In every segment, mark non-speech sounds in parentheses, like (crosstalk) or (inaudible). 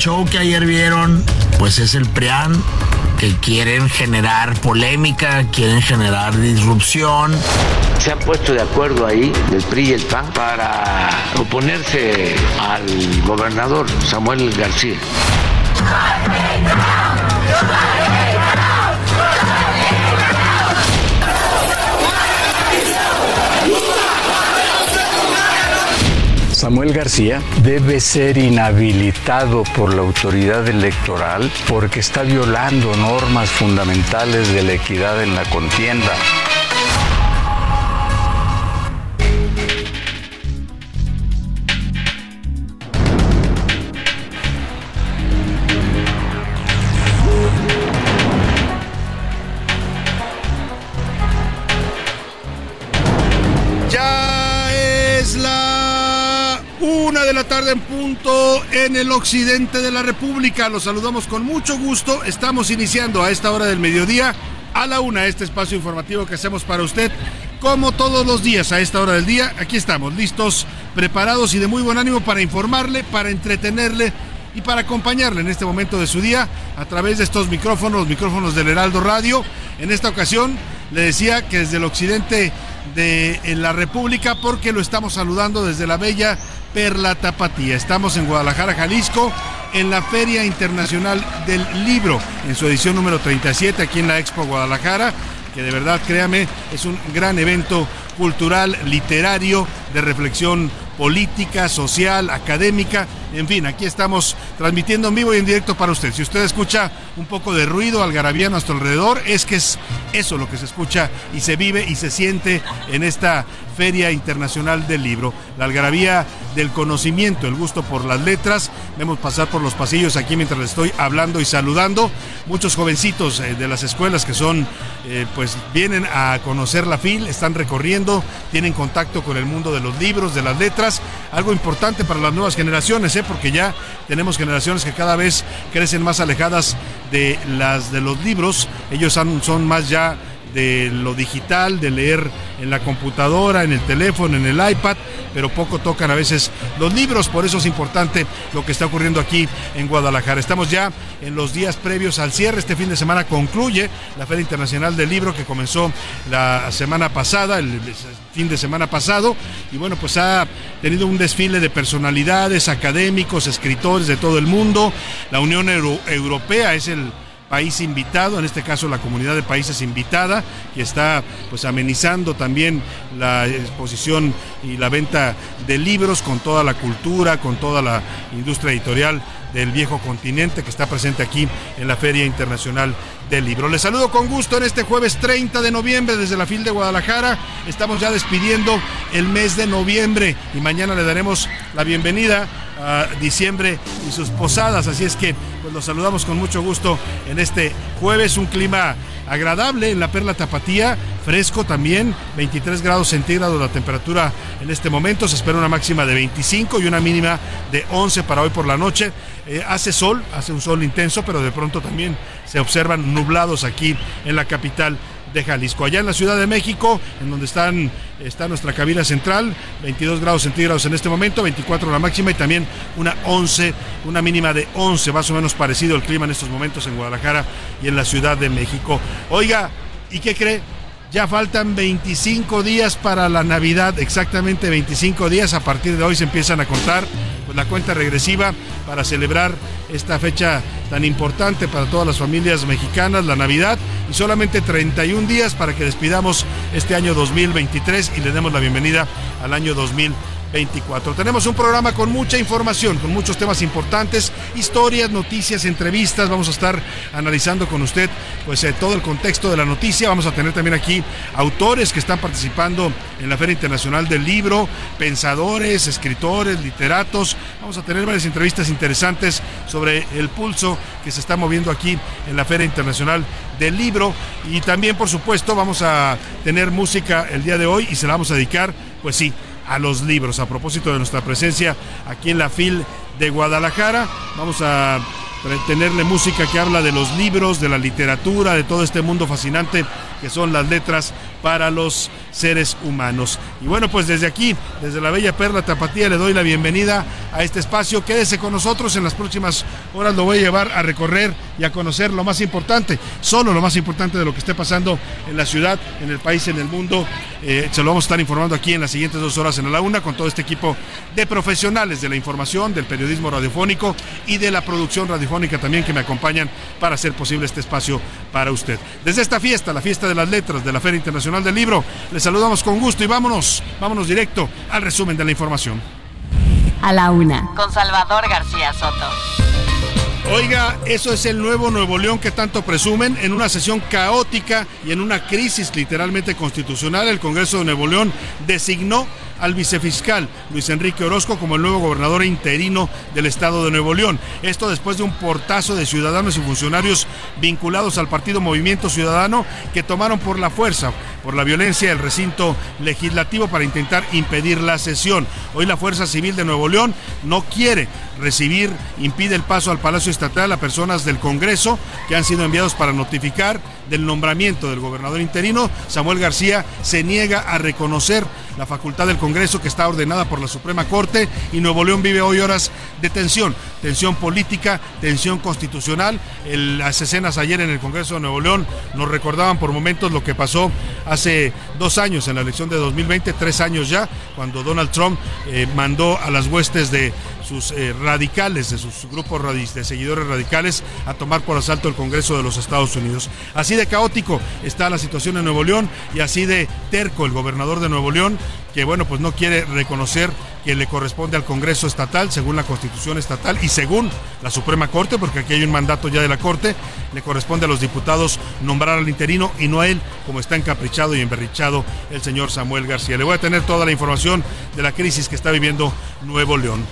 Show que ayer vieron, pues es el PRIAN, que quieren generar polémica, quieren generar disrupción. Se han puesto de acuerdo ahí, el PRI y el PAN, para oponerse al gobernador Samuel García. Samuel García debe ser inhabilitado por la autoridad electoral porque está violando normas fundamentales de la equidad en la contienda. En punto en el occidente de la República. Los saludamos con mucho gusto. Estamos iniciando a esta hora del mediodía a la una este espacio informativo que hacemos para usted. Como todos los días a esta hora del día, aquí estamos listos, preparados y de muy buen ánimo para informarle, para entretenerle y para acompañarle en este momento de su día a través de estos micrófonos, los micrófonos del Heraldo Radio. En esta ocasión le decía que desde el occidente de la República, porque lo estamos saludando desde la bella Perla Tapatía. Estamos en Guadalajara, Jalisco, en la Feria Internacional del Libro, en su edición número 37, aquí en la Expo Guadalajara, que de verdad, créame, es un gran evento cultural, literario, de reflexión política, social, académica. En fin, aquí estamos transmitiendo en vivo y en directo para usted. Si usted escucha un poco de ruido algarabía a nuestro alrededor, es que es eso lo que se escucha y se vive y se siente en esta Feria Internacional del Libro. La algarabía del conocimiento, el gusto por las letras. Vemos pasar por los pasillos aquí mientras les estoy hablando y saludando. Muchos jovencitos eh, de las escuelas que son, eh, pues vienen a conocer la FIL, están recorriendo, tienen contacto con el mundo de los libros, de las letras. Algo importante para las nuevas generaciones, ¿eh? porque ya tenemos generaciones que cada vez crecen más alejadas de las de los libros. Ellos son, son más ya de lo digital, de leer en la computadora, en el teléfono, en el iPad, pero poco tocan a veces los libros, por eso es importante lo que está ocurriendo aquí en Guadalajara. Estamos ya en los días previos al cierre, este fin de semana concluye la Feria Internacional del Libro que comenzó la semana pasada, el fin de semana pasado, y bueno, pues ha tenido un desfile de personalidades, académicos, escritores de todo el mundo. La Unión Euro Europea es el país invitado, en este caso la comunidad de países invitada, que está pues amenizando también la exposición y la venta de libros con toda la cultura, con toda la industria editorial del viejo continente que está presente aquí en la Feria Internacional del Libro. Les saludo con gusto en este jueves 30 de noviembre desde la FIL de Guadalajara. Estamos ya despidiendo el mes de noviembre y mañana le daremos la bienvenida diciembre y sus posadas. Así es que pues los saludamos con mucho gusto en este jueves, un clima agradable en la Perla Tapatía, fresco también, 23 grados centígrados la temperatura en este momento, se espera una máxima de 25 y una mínima de 11 para hoy por la noche. Eh, hace sol, hace un sol intenso, pero de pronto también se observan nublados aquí en la capital de Jalisco. Allá en la Ciudad de México, en donde están, está nuestra cabina central, 22 grados centígrados en este momento, 24 la máxima y también una 11, una mínima de 11, más o menos parecido el clima en estos momentos en Guadalajara y en la Ciudad de México. Oiga, ¿y qué cree? Ya faltan 25 días para la Navidad, exactamente 25 días. A partir de hoy se empiezan a contar pues, la cuenta regresiva para celebrar esta fecha tan importante para todas las familias mexicanas, la Navidad, y solamente 31 días para que despidamos este año 2023 y le demos la bienvenida al año 2024. 24. Tenemos un programa con mucha información, con muchos temas importantes, historias, noticias, entrevistas. Vamos a estar analizando con usted pues eh, todo el contexto de la noticia. Vamos a tener también aquí autores que están participando en la Feria Internacional del Libro, pensadores, escritores, literatos. Vamos a tener varias entrevistas interesantes sobre el pulso que se está moviendo aquí en la Feria Internacional del Libro y también por supuesto vamos a tener música el día de hoy y se la vamos a dedicar pues sí, a los libros. A propósito de nuestra presencia aquí en la FIL de Guadalajara, vamos a tenerle música que habla de los libros, de la literatura, de todo este mundo fascinante que son las letras para los seres humanos. Y bueno, pues desde aquí, desde la Bella Perla Tapatía, le doy la bienvenida a este espacio. Quédese con nosotros, en las próximas horas lo voy a llevar a recorrer y a conocer lo más importante, solo lo más importante de lo que esté pasando en la ciudad, en el país, en el mundo. Eh, se lo vamos a estar informando aquí en las siguientes dos horas en la una con todo este equipo de profesionales de la información, del periodismo radiofónico y de la producción radiofónica también que me acompañan para hacer posible este espacio para usted. Desde esta fiesta, la fiesta de las letras de la Feria Internacional del Libro, les saludamos con gusto y vámonos, vámonos directo al resumen de la información. A la una. Con Salvador García Soto. Oiga, eso es el nuevo Nuevo León que tanto presumen. En una sesión caótica y en una crisis literalmente constitucional, el Congreso de Nuevo León designó al vicefiscal Luis Enrique Orozco como el nuevo gobernador interino del estado de Nuevo León. Esto después de un portazo de ciudadanos y funcionarios vinculados al partido Movimiento Ciudadano que tomaron por la fuerza, por la violencia el recinto legislativo para intentar impedir la sesión. Hoy la Fuerza Civil de Nuevo León no quiere recibir, impide el paso al Palacio Estatal a personas del Congreso que han sido enviados para notificar del nombramiento del gobernador interino, Samuel García se niega a reconocer la facultad del Congreso que está ordenada por la Suprema Corte y Nuevo León vive hoy horas de tensión, tensión política, tensión constitucional. las escenas ayer en el Congreso de Nuevo León nos recordaban por momentos lo que pasó hace dos años en la elección de 2020, tres años ya, cuando Donald Trump eh, mandó a las huestes de sus eh, radicales, de sus grupos de seguidores radicales, a tomar por asalto el Congreso de los Estados Unidos. Así de caótico está la situación en Nuevo León y así de terco el gobernador de Nuevo León, que bueno, pues no quiere reconocer que le corresponde al Congreso estatal, según la Constitución estatal y según la Suprema Corte, porque aquí hay un mandato ya de la Corte, le corresponde a los diputados nombrar al interino y no a él, como está encaprichado y emberrichado el señor Samuel García. Le voy a tener toda la información de la crisis que está viviendo Nuevo León.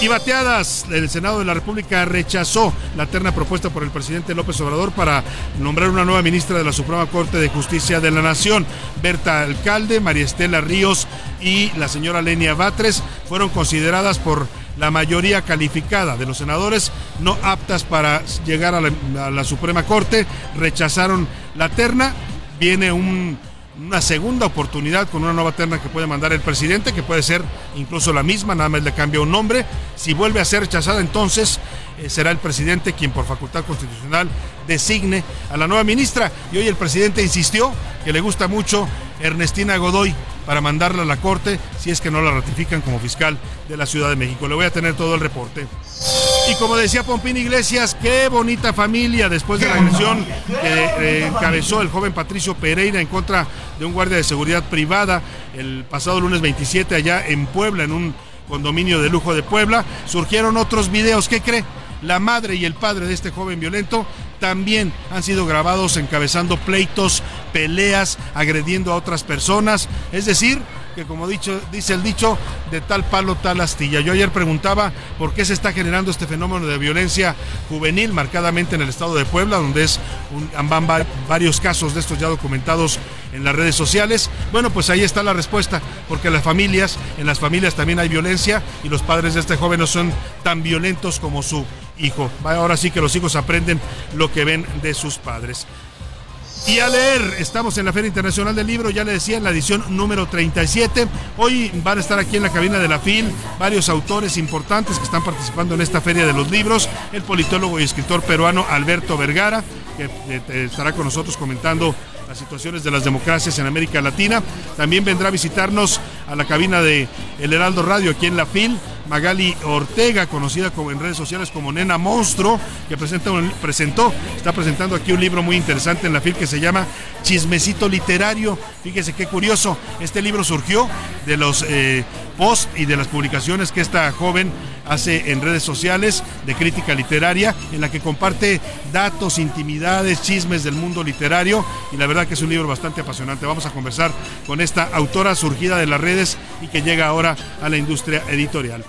Y bateadas, el Senado de la República rechazó la terna propuesta por el presidente López Obrador para nombrar una nueva ministra de la Suprema Corte de Justicia de la Nación. Berta Alcalde, María Estela Ríos y la señora Lenia Batres fueron consideradas por la mayoría calificada de los senadores no aptas para llegar a la, a la Suprema Corte. Rechazaron la terna. Viene un una segunda oportunidad con una nueva terna que puede mandar el presidente, que puede ser incluso la misma, nada más le cambia un nombre. Si vuelve a ser rechazada, entonces eh, será el presidente quien por facultad constitucional designe a la nueva ministra. Y hoy el presidente insistió que le gusta mucho Ernestina Godoy para mandarla a la corte si es que no la ratifican como fiscal de la Ciudad de México. Le voy a tener todo el reporte. Y como decía Pompín Iglesias, qué bonita familia después de la agresión que eh, encabezó el joven Patricio Pereira en contra de un guardia de seguridad privada el pasado lunes 27 allá en Puebla, en un condominio de lujo de Puebla. Surgieron otros videos, ¿qué cree? La madre y el padre de este joven violento también han sido grabados encabezando pleitos, peleas, agrediendo a otras personas. Es decir, que como dicho, dice el dicho, de tal palo tal astilla. Yo ayer preguntaba por qué se está generando este fenómeno de violencia juvenil, marcadamente en el estado de Puebla, donde es un, van varios casos de estos ya documentados en las redes sociales. Bueno, pues ahí está la respuesta, porque las familias, en las familias también hay violencia y los padres de este joven no son tan violentos como su hijo. Ahora sí que los hijos aprenden lo que ven de sus padres. Y a leer, estamos en la Feria Internacional del Libro, ya le decía, en la edición número 37. Hoy van a estar aquí en la cabina de la FIL varios autores importantes que están participando en esta Feria de los Libros. El politólogo y escritor peruano Alberto Vergara, que eh, estará con nosotros comentando las situaciones de las democracias en América Latina. También vendrá a visitarnos a la cabina de El Heraldo Radio aquí en la FIL Magali Ortega, conocida como en redes sociales como Nena Monstruo, que presenta presentó, está presentando aquí un libro muy interesante en la FIL que se llama Chismecito Literario. Fíjese qué curioso, este libro surgió de los eh, posts y de las publicaciones que esta joven hace en redes sociales de crítica literaria, en la que comparte datos, intimidades, chismes del mundo literario, y la verdad que es un libro bastante apasionante. Vamos a conversar con esta autora surgida de las redes y que llega ahora a la industria editorial.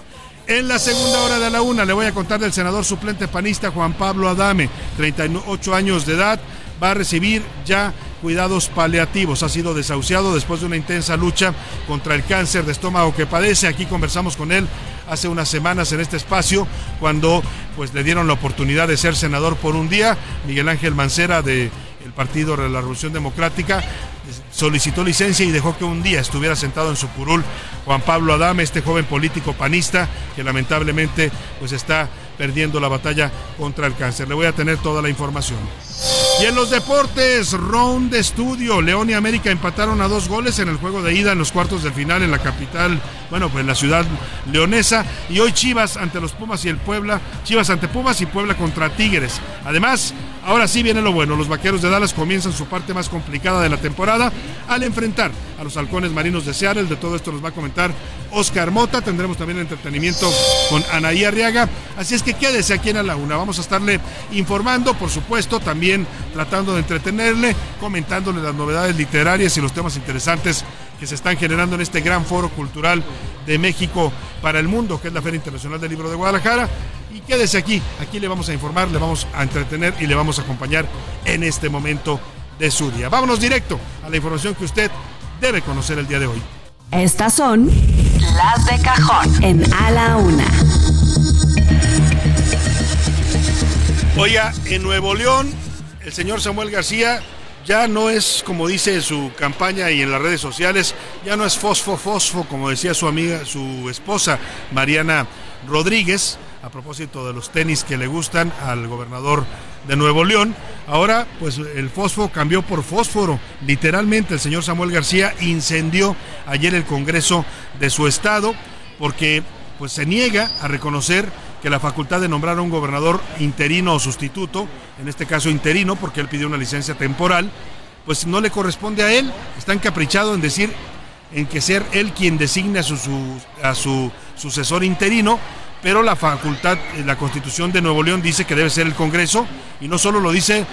En la segunda hora de la una le voy a contar del senador suplente panista Juan Pablo Adame, 38 años de edad, va a recibir ya cuidados paliativos. Ha sido desahuciado después de una intensa lucha contra el cáncer de estómago que padece. Aquí conversamos con él hace unas semanas en este espacio cuando pues le dieron la oportunidad de ser senador por un día. Miguel Ángel Mancera de Partido de la Revolución Democrática solicitó licencia y dejó que un día estuviera sentado en su curul Juan Pablo Adame, este joven político panista que lamentablemente pues está perdiendo la batalla contra el cáncer. Le voy a tener toda la información. Y en los deportes, round de estudio. León y América empataron a dos goles en el juego de ida en los cuartos del final en la capital, bueno, pues en la ciudad leonesa. Y hoy Chivas ante los Pumas y el Puebla. Chivas ante Pumas y Puebla contra Tigres. Además, ahora sí viene lo bueno. Los vaqueros de Dallas comienzan su parte más complicada de la temporada al enfrentar a los halcones marinos de Seattle. De todo esto nos va a comentar Oscar Mota. Tendremos también entretenimiento con Anaí Arriaga. Así es que quédese aquí en la una. Vamos a estarle informando, por supuesto, también tratando de entretenerle, comentándole las novedades literarias y los temas interesantes que se están generando en este gran foro cultural de México para el mundo, que es la Feria Internacional del Libro de Guadalajara. Y quédese aquí, aquí le vamos a informar, le vamos a entretener y le vamos a acompañar en este momento de su día. Vámonos directo a la información que usted debe conocer el día de hoy. Estas son las de cajón en A la Una. Oiga, en Nuevo León, el señor Samuel García ya no es, como dice en su campaña y en las redes sociales, ya no es fosfo, fosfo, como decía su amiga, su esposa Mariana Rodríguez, a propósito de los tenis que le gustan al gobernador de Nuevo León. Ahora, pues el fósforo cambió por fósforo. Literalmente, el señor Samuel García incendió ayer el Congreso de su estado porque pues se niega a reconocer que la facultad de nombrar a un gobernador interino o sustituto, en este caso interino porque él pidió una licencia temporal, pues no le corresponde a él. Está encaprichado en decir en que ser él quien designe a su, a su sucesor interino pero la facultad, eh, la constitución de Nuevo León dice que debe ser el Congreso, y no solo lo dice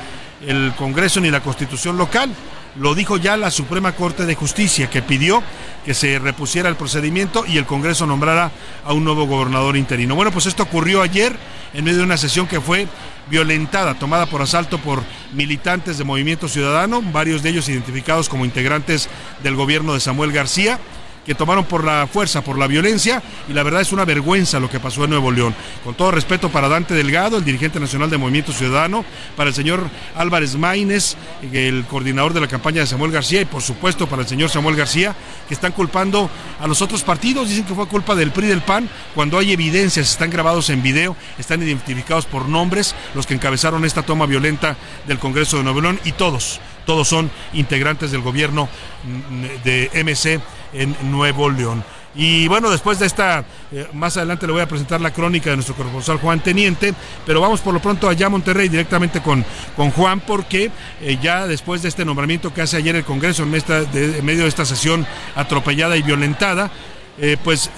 el Congreso ni la constitución local, lo dijo ya la Suprema Corte de Justicia, que pidió que se repusiera el procedimiento y el Congreso nombrara a un nuevo gobernador interino. Bueno, pues esto ocurrió ayer en medio de una sesión que fue violentada, tomada por asalto por militantes de Movimiento Ciudadano, varios de ellos identificados como integrantes del gobierno de Samuel García que tomaron por la fuerza, por la violencia, y la verdad es una vergüenza lo que pasó en Nuevo León. Con todo respeto para Dante Delgado, el dirigente nacional de Movimiento Ciudadano, para el señor Álvarez Maínez, el coordinador de la campaña de Samuel García, y por supuesto para el señor Samuel García, que están culpando a los otros partidos, dicen que fue culpa del PRI del PAN, cuando hay evidencias, están grabados en video, están identificados por nombres los que encabezaron esta toma violenta del Congreso de Nuevo León, y todos, todos son integrantes del gobierno mm, de MC en Nuevo León. Y bueno, después de esta, eh, más adelante le voy a presentar la crónica de nuestro corresponsal Juan Teniente, pero vamos por lo pronto allá a Monterrey directamente con, con Juan, porque eh, ya después de este nombramiento que hace ayer el Congreso en, medio de esta sesión atropellada y violentada, eh, pues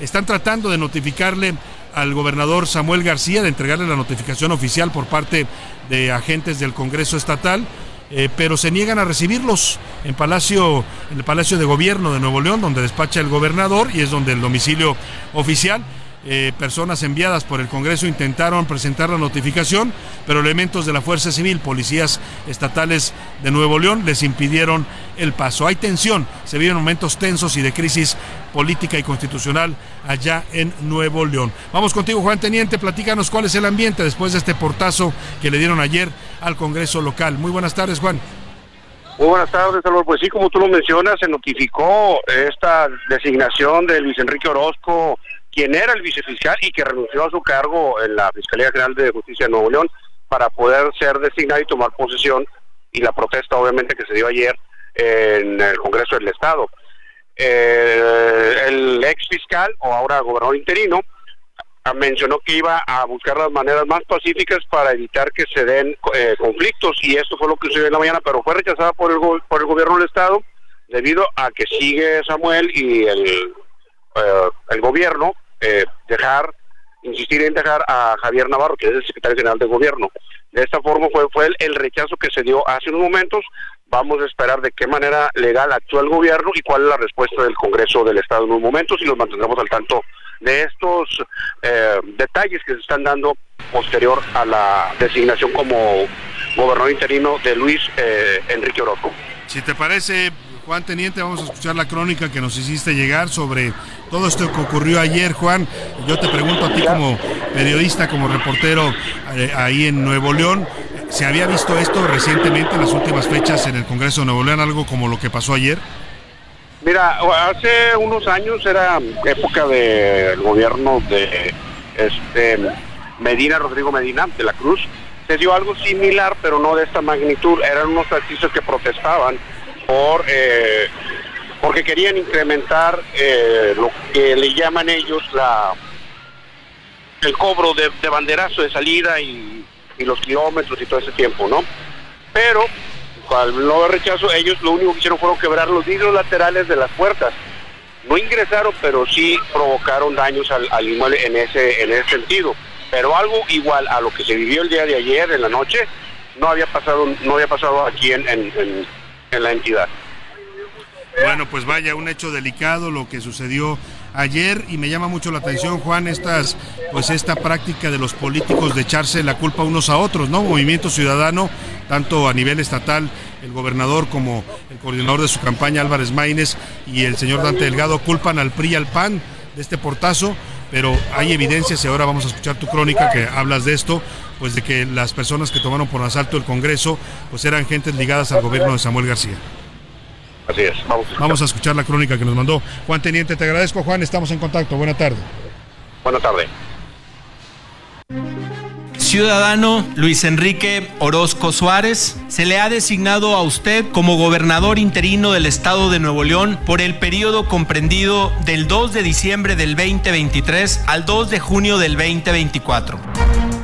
están tratando de notificarle al gobernador Samuel García, de entregarle la notificación oficial por parte de agentes del Congreso Estatal eh, pero se niegan a recibirlos en Palacio, en el Palacio de Gobierno de Nuevo León, donde despacha el gobernador y es donde el domicilio oficial. Eh, personas enviadas por el Congreso intentaron presentar la notificación, pero elementos de la Fuerza Civil, policías estatales de Nuevo León, les impidieron el paso. Hay tensión, se viven momentos tensos y de crisis política y constitucional allá en Nuevo León. Vamos contigo, Juan Teniente, platícanos cuál es el ambiente después de este portazo que le dieron ayer al Congreso local. Muy buenas tardes, Juan. Muy buenas tardes, Salvador. Pues sí, como tú lo mencionas, se notificó esta designación de Luis Enrique Orozco, quien era el vicefiscal y que renunció a su cargo en la Fiscalía General de Justicia de Nuevo León para poder ser designado y tomar posesión y la protesta obviamente que se dio ayer en el Congreso del Estado. Eh, el ex fiscal o ahora gobernador interino mencionó que iba a buscar las maneras más pacíficas para evitar que se den eh, conflictos y esto fue lo que sucedió en la mañana, pero fue rechazada por el, por el gobierno del estado debido a que sigue Samuel y el, eh, el gobierno eh, dejar, insistir en dejar a Javier Navarro, que es el secretario general del gobierno. De esta forma fue, fue el, rechazo que se dio hace unos momentos. Vamos a esperar de qué manera legal actúa el gobierno y cuál es la respuesta del Congreso del Estado en unos momentos y nos mantendremos al tanto de estos eh, detalles que se están dando posterior a la designación como gobernador interino de Luis eh, Enrique Orozco. Si te parece, Juan Teniente, vamos a escuchar la crónica que nos hiciste llegar sobre todo esto que ocurrió ayer, Juan. Yo te pregunto a ti como periodista, como reportero eh, ahí en Nuevo León, ¿se había visto esto recientemente en las últimas fechas en el Congreso de Nuevo León, algo como lo que pasó ayer? Mira, hace unos años era época del gobierno de este Medina, Rodrigo Medina, de la Cruz. Se dio algo similar, pero no de esta magnitud. Eran unos artistas que protestaban por eh, porque querían incrementar eh, lo que le llaman ellos la el cobro de, banderazo de salida y, y los kilómetros y todo ese tiempo, ¿no? Pero al no rechazo, ellos lo único que hicieron fueron quebrar los vidrios laterales de las puertas. No ingresaron, pero sí provocaron daños al, inmueble en ese, en ese sentido. Pero algo igual a lo que se vivió el día de ayer, en la noche, no había pasado, no había pasado aquí en, en la entidad. Bueno, pues vaya, un hecho delicado lo que sucedió ayer y me llama mucho la atención, Juan, estas, pues esta práctica de los políticos de echarse la culpa unos a otros, ¿no? Movimiento Ciudadano, tanto a nivel estatal, el gobernador como el coordinador de su campaña, Álvarez Maínez, y el señor Dante Delgado culpan al PRI y al PAN de este portazo, pero hay evidencias y ahora vamos a escuchar tu crónica que hablas de esto, pues de que las personas que tomaron por asalto el Congreso, pues eran gentes ligadas al gobierno de Samuel García. Así es, vamos a, vamos a escuchar la crónica que nos mandó Juan Teniente. Te agradezco, Juan. Estamos en contacto. Buena tarde. Buena tarde. Ciudadano Luis Enrique Orozco Suárez, se le ha designado a usted como gobernador interino del estado de Nuevo León por el periodo comprendido del 2 de diciembre del 2023 al 2 de junio del 2024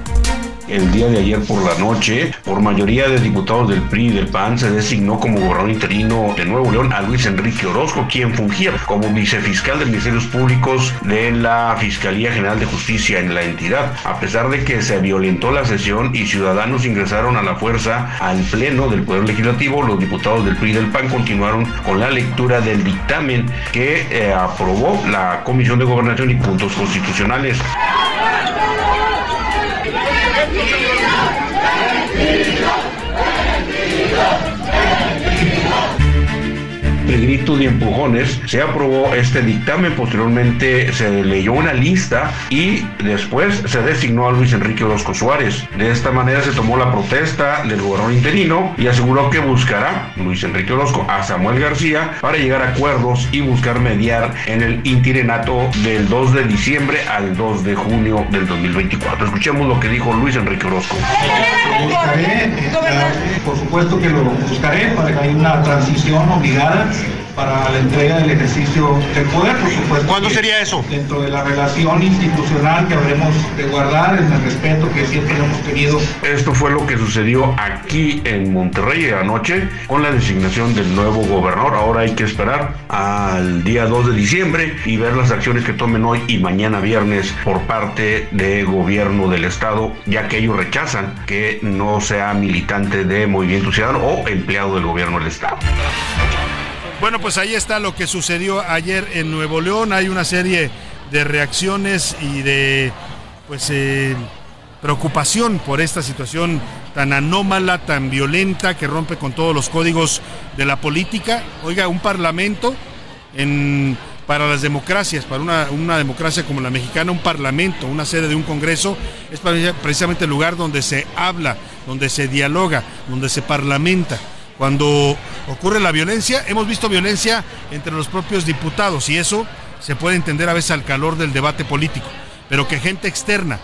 el día de ayer por la noche, por mayoría de diputados del PRI y del PAN, se designó como gobernador interino de Nuevo León a Luis Enrique Orozco, quien fungía como vicefiscal de Ministerios Públicos de la Fiscalía General de Justicia en la entidad. A pesar de que se violentó la sesión y ciudadanos ingresaron a la fuerza al Pleno del Poder Legislativo, los diputados del PRI y del PAN continuaron con la lectura del dictamen que eh, aprobó la Comisión de Gobernación y Puntos Constitucionales. Gritos y empujones, se aprobó este dictamen. Posteriormente se leyó una lista y después se designó a Luis Enrique Orozco Suárez. De esta manera se tomó la protesta del gobernador interino y aseguró que buscará Luis Enrique Orozco a Samuel García para llegar a acuerdos y buscar mediar en el interinato del 2 de diciembre al 2 de junio del 2024. Escuchemos lo que dijo Luis Enrique Orozco. buscaré, eh, por supuesto que lo buscaré para que haya una transición obligada para la entrega del ejercicio del poder, por supuesto. ¿Cuándo sería eso? Dentro de la relación institucional que habremos de guardar, en el respeto que siempre hemos tenido. Esto fue lo que sucedió aquí en Monterrey anoche con la designación del nuevo gobernador. Ahora hay que esperar al día 2 de diciembre y ver las acciones que tomen hoy y mañana viernes por parte del gobierno del estado, ya que ellos rechazan que no sea militante de Movimiento Ciudadano o empleado del gobierno del estado. Bueno, pues ahí está lo que sucedió ayer en Nuevo León. Hay una serie de reacciones y de pues eh, preocupación por esta situación tan anómala, tan violenta, que rompe con todos los códigos de la política. Oiga, un parlamento en, para las democracias, para una, una, democracia como la mexicana, un parlamento, una sede de un congreso, es precisamente el lugar donde se habla, donde se dialoga, donde se parlamenta Cuando ocurre la violencia, hemos visto violencia entre los propios diputados y eso se puede entender a veces al calor del debate político, pero que gente externa,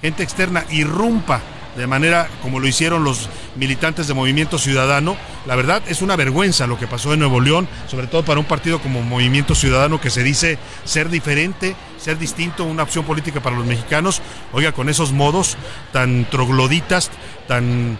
gente externa irrumpa de manera como lo hicieron los militantes de Movimiento Ciudadano. La verdad es una vergüenza lo que pasó en Nuevo León, sobre todo para un partido como Movimiento Ciudadano que se dice ser diferente, ser distinto, una opción política para los mexicanos. Oiga, con esos modos tan trogloditas, tan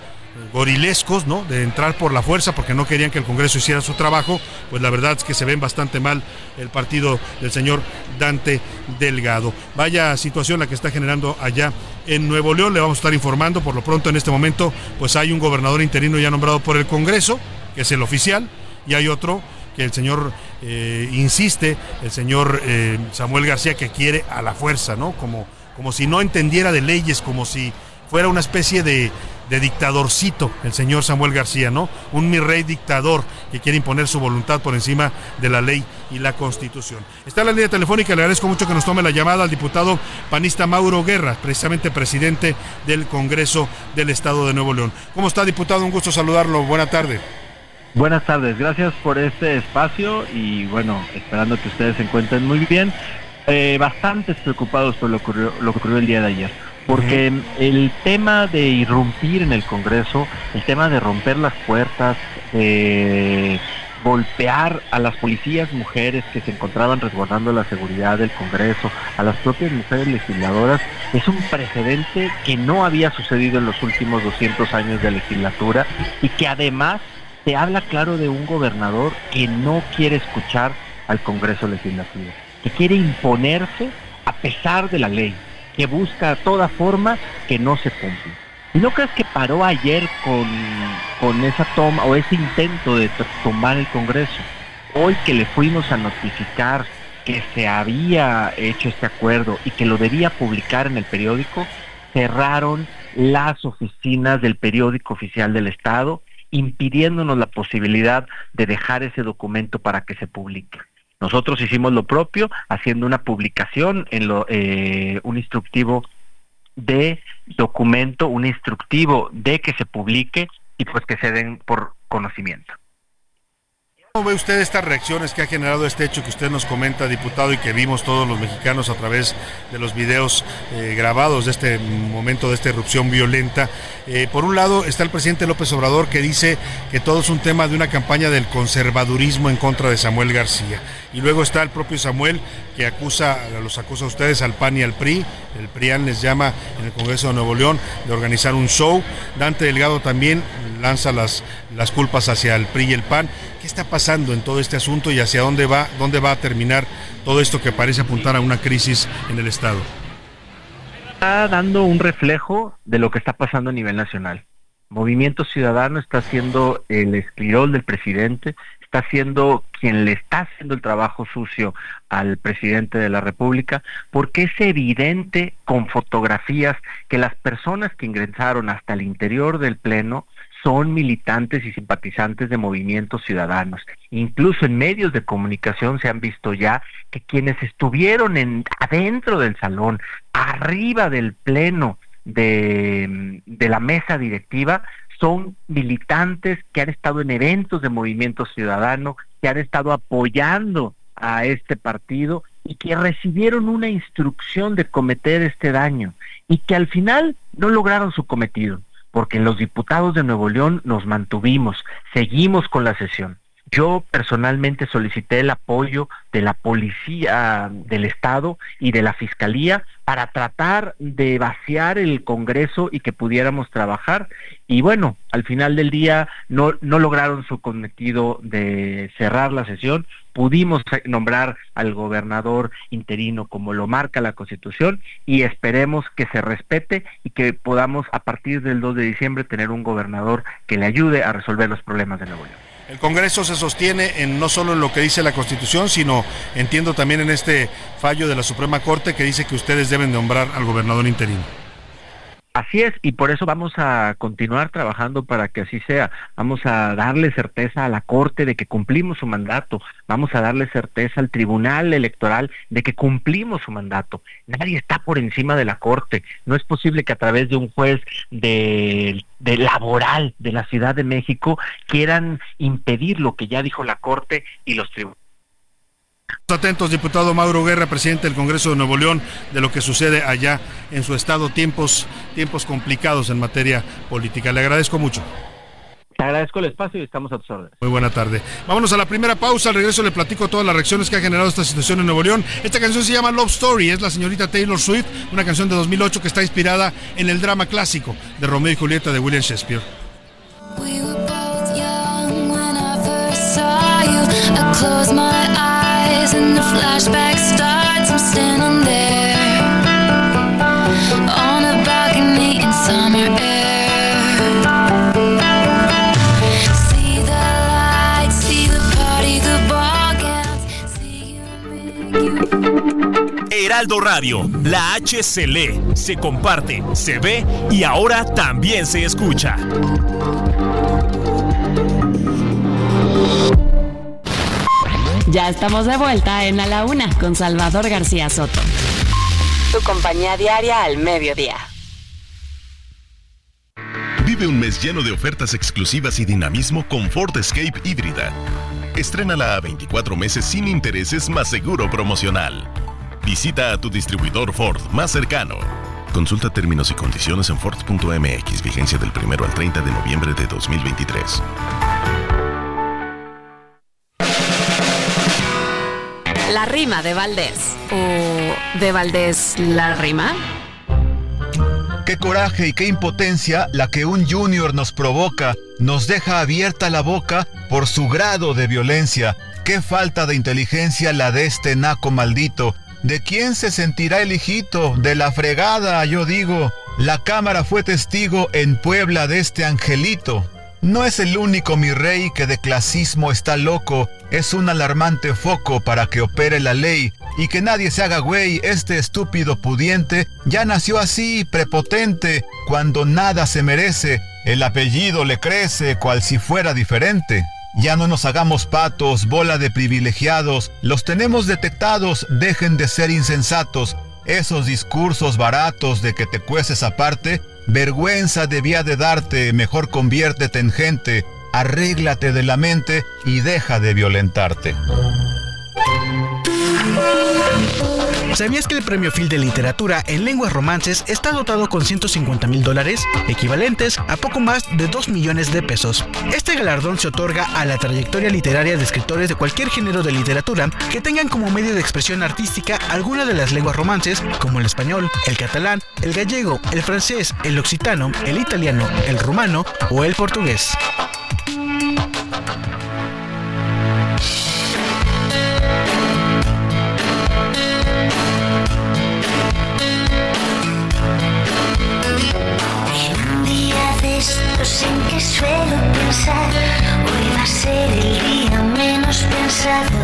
gorilescos, ¿no? De entrar por la fuerza porque no querían que el Congreso hiciera su trabajo, pues la verdad es que se ven bastante mal el partido del señor Dante Delgado. Vaya situación la que está generando allá en Nuevo León, le vamos a estar informando, por lo pronto en este momento, pues hay un gobernador interino ya nombrado por el Congreso, que es el oficial, y hay otro que el señor eh, insiste, el señor eh, Samuel García, que quiere a la fuerza, ¿no? Como, como si no entendiera de leyes, como si fuera una especie de de dictadorcito, el señor Samuel García, ¿no? Un mi rey dictador que quiere imponer su voluntad por encima de la ley y la constitución. Está la línea telefónica, le agradezco mucho que nos tome la llamada al diputado panista Mauro Guerra, precisamente presidente del Congreso del Estado de Nuevo León. ¿Cómo está, diputado? Un gusto saludarlo. Buena tarde. Buenas tardes, gracias por este espacio y bueno, esperando que ustedes se encuentren muy bien. Eh, bastantes preocupados por lo, lo que ocurrió el día de ayer porque el tema de irrumpir en el Congreso, el tema de romper las puertas, de golpear a las policías mujeres que se encontraban resguardando la seguridad del Congreso, a las propias mujeres legisladoras, es un precedente que no había sucedido en los últimos 200 años de legislatura y que además se habla claro de un gobernador que no quiere escuchar al Congreso Legislativo, que quiere imponerse a pesar de la ley, que busca toda forma que no se cumpla. ¿Y no crees que paró ayer con, con esa toma o ese intento de tomar el Congreso? Hoy que le fuimos a notificar que se había hecho este acuerdo y que lo debía publicar en el periódico, cerraron las oficinas del periódico oficial del Estado, impidiéndonos la posibilidad de dejar ese documento para que se publique. Nosotros hicimos lo propio haciendo una publicación en lo, eh, un instructivo de documento, un instructivo de que se publique y pues que se den por conocimiento. ¿Cómo ve usted estas reacciones que ha generado este hecho que usted nos comenta, diputado, y que vimos todos los mexicanos a través de los videos eh, grabados de este momento de esta erupción violenta? Eh, por un lado está el presidente López Obrador que dice que todo es un tema de una campaña del conservadurismo en contra de Samuel García. Y luego está el propio Samuel que acusa, los acusa a ustedes al PAN y al PRI. El PRIAN les llama en el Congreso de Nuevo León de organizar un show. Dante Delgado también lanza las, las culpas hacia el PRI y el PAN. ¿Qué está pasando en todo este asunto y hacia dónde va, dónde va a terminar todo esto que parece apuntar a una crisis en el Estado? Está dando un reflejo de lo que está pasando a nivel nacional. Movimiento Ciudadano está siendo el esclirol del presidente, está siendo quien le está haciendo el trabajo sucio al presidente de la República, porque es evidente con fotografías que las personas que ingresaron hasta el interior del Pleno son militantes y simpatizantes de movimientos ciudadanos. Incluso en medios de comunicación se han visto ya que quienes estuvieron en, adentro del salón, arriba del pleno de, de la mesa directiva, son militantes que han estado en eventos de movimiento ciudadano, que han estado apoyando a este partido y que recibieron una instrucción de cometer este daño y que al final no lograron su cometido, porque los diputados de Nuevo León nos mantuvimos, seguimos con la sesión. Yo personalmente solicité el apoyo de la policía del Estado y de la Fiscalía para tratar de vaciar el Congreso y que pudiéramos trabajar. Y bueno, al final del día no, lograron su cometido de cerrar la sesión. Pudimos nombrar al gobernador interino como lo marca la Constitución y esperemos que se respete y que podamos a partir del 2 de diciembre tener un gobernador que le ayude a resolver los problemas de Nuevo León. El Congreso se sostiene en no solo en lo que dice la Constitución, sino entiendo también en este fallo de la Suprema Corte que dice que ustedes deben nombrar al gobernador interino. Así es, y por eso vamos a continuar trabajando para que así sea. Vamos a darle certeza a la Corte de que cumplimos su mandato. Vamos a darle certeza al Tribunal Electoral de que cumplimos su mandato. Nadie está por encima de la Corte. No es posible que a través de un juez de, laboral de la Ciudad de México quieran impedir lo que ya dijo la Corte y los tribunales. Atentos, diputado Mauro Guerra, presidente del Congreso de Nuevo León, de lo que sucede allá en su estado, tiempos, tiempos complicados en materia política. Le agradezco mucho. Te agradezco el espacio y estamos a tus órdenes. Muy buena tarde. Vámonos a la primera pausa. Al regreso le platico todas las reacciones que ha generado esta situación en Nuevo León. Esta canción se llama Love Story. Es la señorita Taylor Swift, una canción de 2008 que está inspirada en el drama clásico de Romeo y Julieta de William Shakespeare. Heraldo Radio, la H se lee, se comparte, se ve y ahora también se escucha. Ya estamos de vuelta en A la Una con Salvador García Soto. Tu compañía diaria al mediodía. Vive un mes lleno de ofertas exclusivas y dinamismo con Ford Escape híbrida. Estrénala a 24 meses sin intereses más seguro promocional. Visita a tu distribuidor Ford más cercano. Consulta términos y condiciones en Ford.mx, vigencia del 1 al 30 de noviembre de 2023. La rima de Valdés. ¿O de Valdés la rima? Qué coraje y qué impotencia la que un junior nos provoca, nos deja abierta la boca por su grado de violencia. Qué falta de inteligencia la de este naco maldito. ¿De quién se sentirá el hijito? De la fregada, yo digo. La cámara fue testigo en Puebla de este angelito. No es el único mi rey que de clasismo está loco, es un alarmante foco para que opere la ley y que nadie se haga güey, este estúpido pudiente ya nació así, prepotente, cuando nada se merece, el apellido le crece cual si fuera diferente. Ya no nos hagamos patos, bola de privilegiados, los tenemos detectados, dejen de ser insensatos, esos discursos baratos de que te cueces aparte, vergüenza debía de darte, mejor conviértete en gente, arréglate de la mente y deja de violentarte. ¿Sabías que el Premio Phil de Literatura en Lenguas Romances está dotado con 150 mil dólares, equivalentes a poco más de 2 millones de pesos? Este galardón se otorga a la trayectoria literaria de escritores de cualquier género de literatura que tengan como medio de expresión artística alguna de las lenguas romances, como el español, el catalán, el gallego, el francés, el occitano, el italiano, el rumano o el portugués. En que suelo pensar, hoy va a ser el día menos pensado.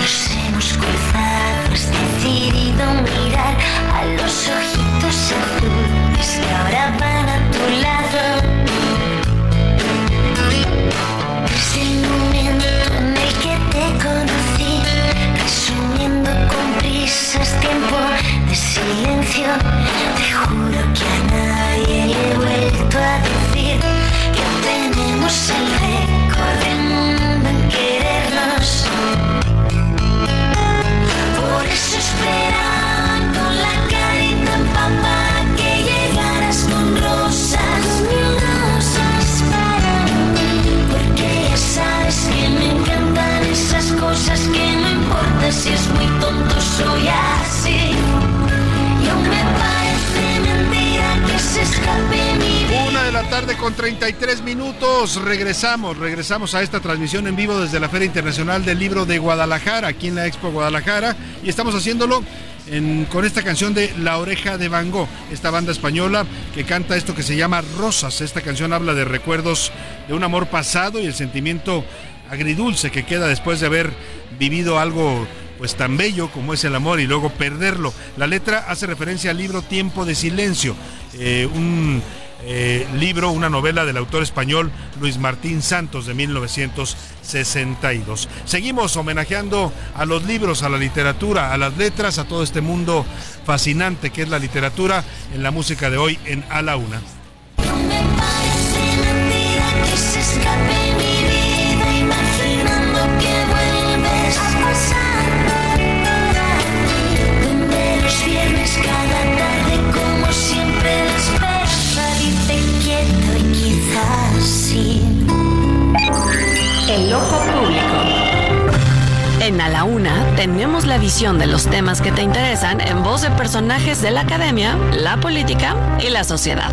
Nos hemos cruzado, has decidido mirar a los ojitos azules que ahora van a tu lado. Desde el momento en el que te conocí, resumiendo con prisas tiempo de silencio, te juro que a nadie con 33 minutos. Regresamos, regresamos a esta transmisión en vivo desde la Feria Internacional del Libro de Guadalajara, aquí en la Expo Guadalajara. Y estamos haciéndolo con esta canción de La Oreja de Van Gogh, esta banda española que canta esto que se llama Rosas. Esta canción habla de recuerdos de un amor pasado y el sentimiento agridulce que queda después de haber vivido algo pues tan bello como es el amor y luego perderlo. La letra hace referencia al libro Tiempo de Silencio, eh, un eh, libro, una novela del autor español Luis Martín Santos de 1962. Seguimos homenajeando a los libros, a la literatura, a las letras, a todo este mundo fascinante que es la literatura en la música de hoy en A la Una. En A la Una tenemos la visión de los temas que te interesan en voz de personajes de la academia, la política y la sociedad.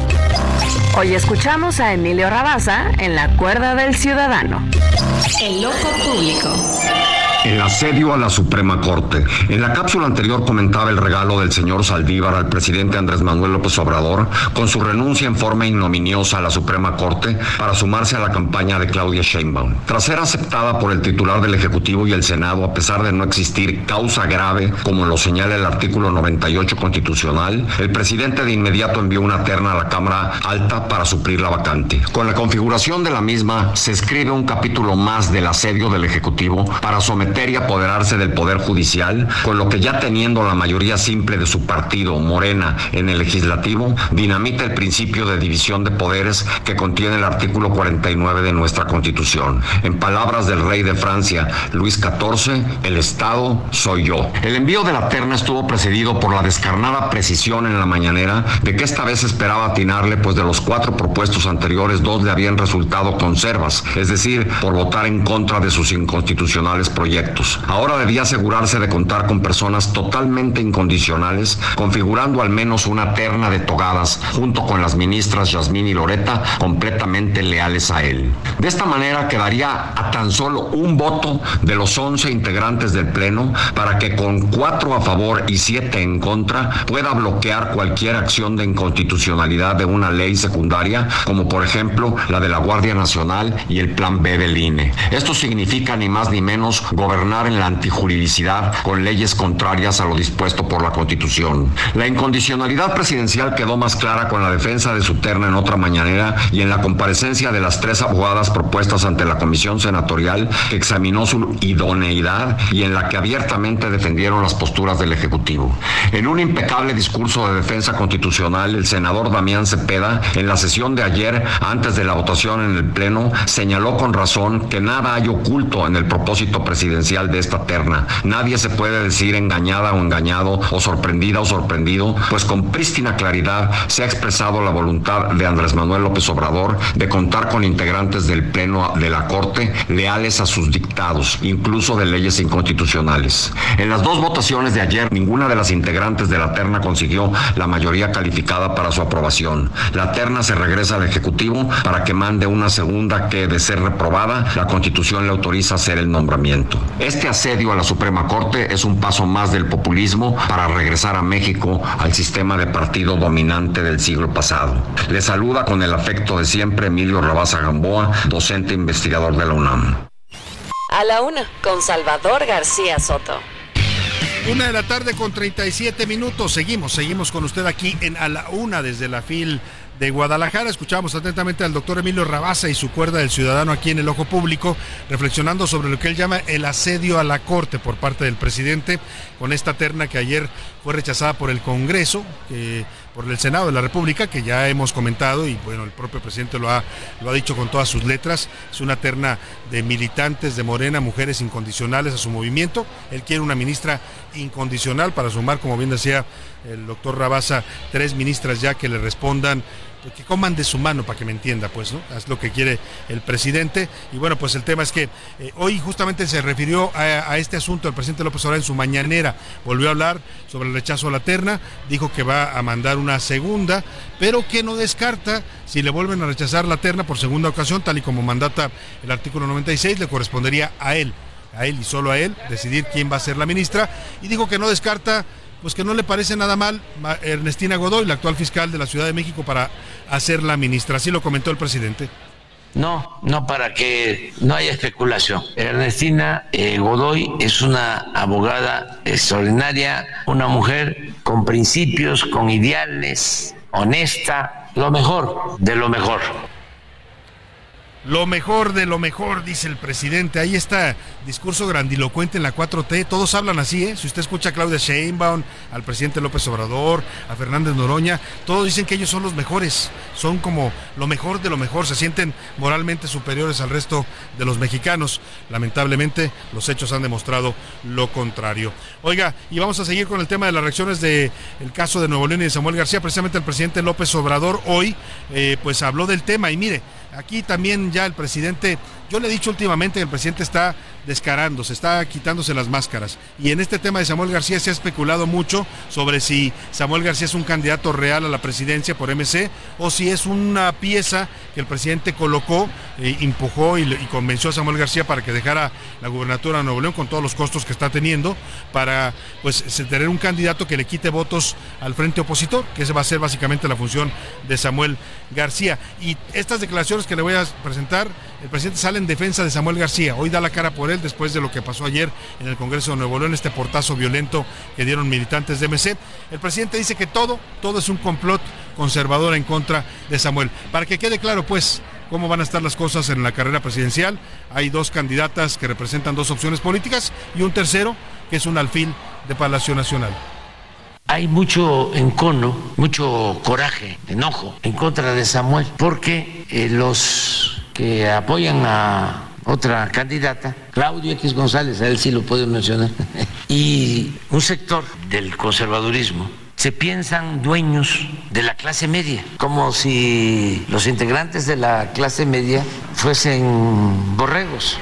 Hoy escuchamos a Emilio Rabaza en La Cuerda del Ciudadano. El ojo público. El asedio a la Suprema Corte. En la cápsula anterior comentaba el regalo del señor Saldívar al presidente Andrés Manuel López Obrador con su renuncia en forma ignominiosa a la Suprema Corte para sumarse a la campaña de Claudia Sheinbaum. Tras ser aceptada por el titular del Ejecutivo y el Senado a pesar de no existir causa grave, como lo señala el artículo 98 constitucional, el presidente de inmediato envió una terna a la Cámara Alta para suplir la vacante. Con la configuración de la misma se escribe un capítulo más del asedio del Ejecutivo para someter y apoderarse del Poder Judicial, con lo que ya teniendo la mayoría simple de su partido, Morena, en el legislativo, dinamita el principio de división de poderes que contiene el artículo 49 de nuestra Constitución. En palabras del rey de Francia, Luis XIV, el Estado soy yo. El envío de la terna estuvo precedido por la descarnada precisión en la mañanera de que esta vez esperaba atinarle, pues de los cuatro propuestos anteriores, dos le habían resultado conservas, es decir, por votar en contra de sus inconstitucionales proyectos. Ahora debía asegurarse de contar con personas totalmente incondicionales, configurando al menos una terna de togadas, junto con las ministras Yasmín y Loreta, completamente leales a él. De esta manera quedaría a tan solo un voto de los 11 integrantes del Pleno para que con cuatro a favor y siete en contra pueda bloquear cualquier acción de inconstitucionalidad de una ley secundaria, como por ejemplo la de la Guardia Nacional y el Plan B del INE. Esto significa ni más ni menos gobernar en la antijuridicidad con leyes contrarias a lo dispuesto por la Constitución. La incondicionalidad presidencial quedó más clara con la defensa de su terna en otra mañanera y en la comparecencia de las tres abogadas propuestas ante la Comisión Senatorial que examinó su idoneidad y en la que abiertamente defendieron las posturas del Ejecutivo. En un impecable discurso de defensa constitucional, el senador Damián Cepeda, en la sesión de ayer, antes de la votación en el Pleno, señaló con razón que nada hay oculto en el propósito presidencial de esta terna. Nadie se puede decir engañada o engañado o sorprendida o sorprendido, pues con prístina claridad se ha expresado la voluntad de Andrés Manuel López Obrador de contar con integrantes del Pleno de la Corte leales a sus dictados, incluso de leyes inconstitucionales. En las dos votaciones de ayer, ninguna de las integrantes de la terna consiguió la mayoría calificada para su aprobación. La terna se regresa al Ejecutivo para que mande una segunda que, de ser reprobada, la Constitución le autoriza hacer el nombramiento. Este asedio a la Suprema Corte es un paso más del populismo para regresar a México al sistema de partido dominante del siglo pasado. Le saluda con el afecto de siempre Emilio Rabaza Gamboa, docente investigador de la UNAM. A la una, con Salvador García Soto. Una de la tarde con 37 minutos. Seguimos, seguimos con usted aquí en A la Una desde la FIL de Guadalajara. Escuchamos atentamente al doctor Emilio Rabaza y su cuerda del ciudadano aquí en el ojo público, reflexionando sobre lo que él llama el asedio a la Corte por parte del presidente, con esta terna que ayer fue rechazada por el Congreso, por el Senado de la República, que ya hemos comentado y bueno, el propio presidente lo ha, lo ha dicho con todas sus letras, es una terna de militantes de Morena, mujeres incondicionales a su movimiento. Él quiere una ministra incondicional para sumar, como bien decía el doctor Rabaza, tres ministras ya que le respondan que coman de su mano para que me entienda, pues, ¿no? Es lo que quiere el presidente. Y bueno, pues el tema es que eh, hoy justamente se refirió a, a, este asunto el presidente López Obrador en su mañanera. Volvió a hablar sobre el rechazo a la terna, dijo que va a mandar una segunda, pero que no descarta si le vuelven a rechazar la terna por segunda ocasión, tal y como mandata el artículo 96, le correspondería a él, a él y solo a él, decidir quién va a ser la ministra. Y dijo que no descarta pues que no le parece nada mal Ernestina Godoy, la actual fiscal de la Ciudad de México, para hacer la ministra. Así lo comentó el presidente. No, no para que no haya especulación. Ernestina eh, Godoy es una abogada extraordinaria, una mujer con principios, con ideales, honesta, lo mejor de lo mejor. Lo mejor de lo mejor, dice el presidente. Ahí está discurso grandilocuente en la 4T. Todos hablan así, ¿eh? Si usted escucha a Claudia Sheinbaum, al presidente López Obrador, a Fernández Noroña, todos dicen que ellos son los mejores. Son como lo mejor de lo mejor. Se sienten moralmente superiores al resto de los mexicanos. Lamentablemente, los hechos han demostrado lo contrario. Oiga, y vamos a seguir con el tema de las reacciones del caso de Nuevo León y de Samuel García. Precisamente el presidente López Obrador hoy, eh, pues habló del tema. Y mire, Aquí también ya el presidente, yo le he dicho últimamente que el presidente está descarando, se está quitándose las máscaras. Y en este tema de Samuel García se ha especulado mucho sobre si Samuel García es un candidato real a la presidencia por MC o si es una pieza que el presidente colocó, eh, empujó y, convenció a Samuel García para que dejara la gubernatura de Nuevo León con todos los costos que está teniendo para pues tener un candidato que le quite votos al frente opositor, que esa va a ser básicamente la función de Samuel García. Y estas declaraciones que le voy a presentar, el presidente sale en defensa de Samuel García. Hoy da la cara por él después de lo que pasó ayer en el Congreso de Nuevo León, este portazo violento que dieron militantes de MC. El presidente dice que todo, todo es un complot conservador en contra de Samuel. Para que quede claro, pues, cómo van a estar las cosas en la carrera presidencial. Hay dos candidatas que representan dos opciones políticas y un tercero que es un alfil de Palacio Nacional. Hay mucho encono, mucho coraje, enojo en contra de Samuel, porque eh, los que apoyan a otra candidata, Claudio X González, a él sí lo puedo mencionar, (laughs) y un sector del conservadurismo se piensan dueños de la clase media, como si los integrantes de la clase media fuesen borregos.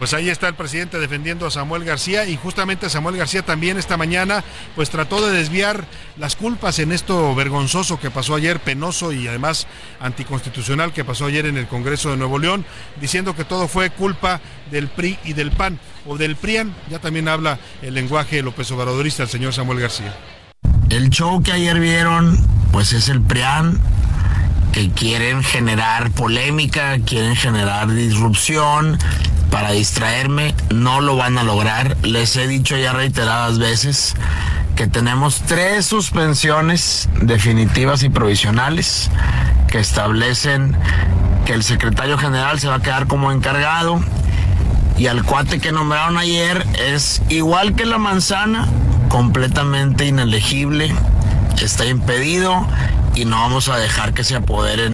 Pues ahí está el presidente defendiendo a Samuel García y justamente Samuel García también esta mañana pues trató de desviar las culpas en esto vergonzoso que pasó ayer, penoso y además anticonstitucional que pasó ayer en el Congreso de Nuevo León, diciendo que todo fue culpa del PRI y del PAN o del PRIAN, ya también habla el lenguaje López Obradorista el señor Samuel García. El show que ayer vieron pues es el PRIAN que quieren generar polémica, quieren generar disrupción para distraerme, no lo van a lograr. Les he dicho ya reiteradas veces que tenemos tres suspensiones definitivas y provisionales que establecen que el secretario general se va a quedar como encargado y al cuate que nombraron ayer es igual que la manzana, completamente inelegible, está impedido y no vamos a dejar que se apoderen.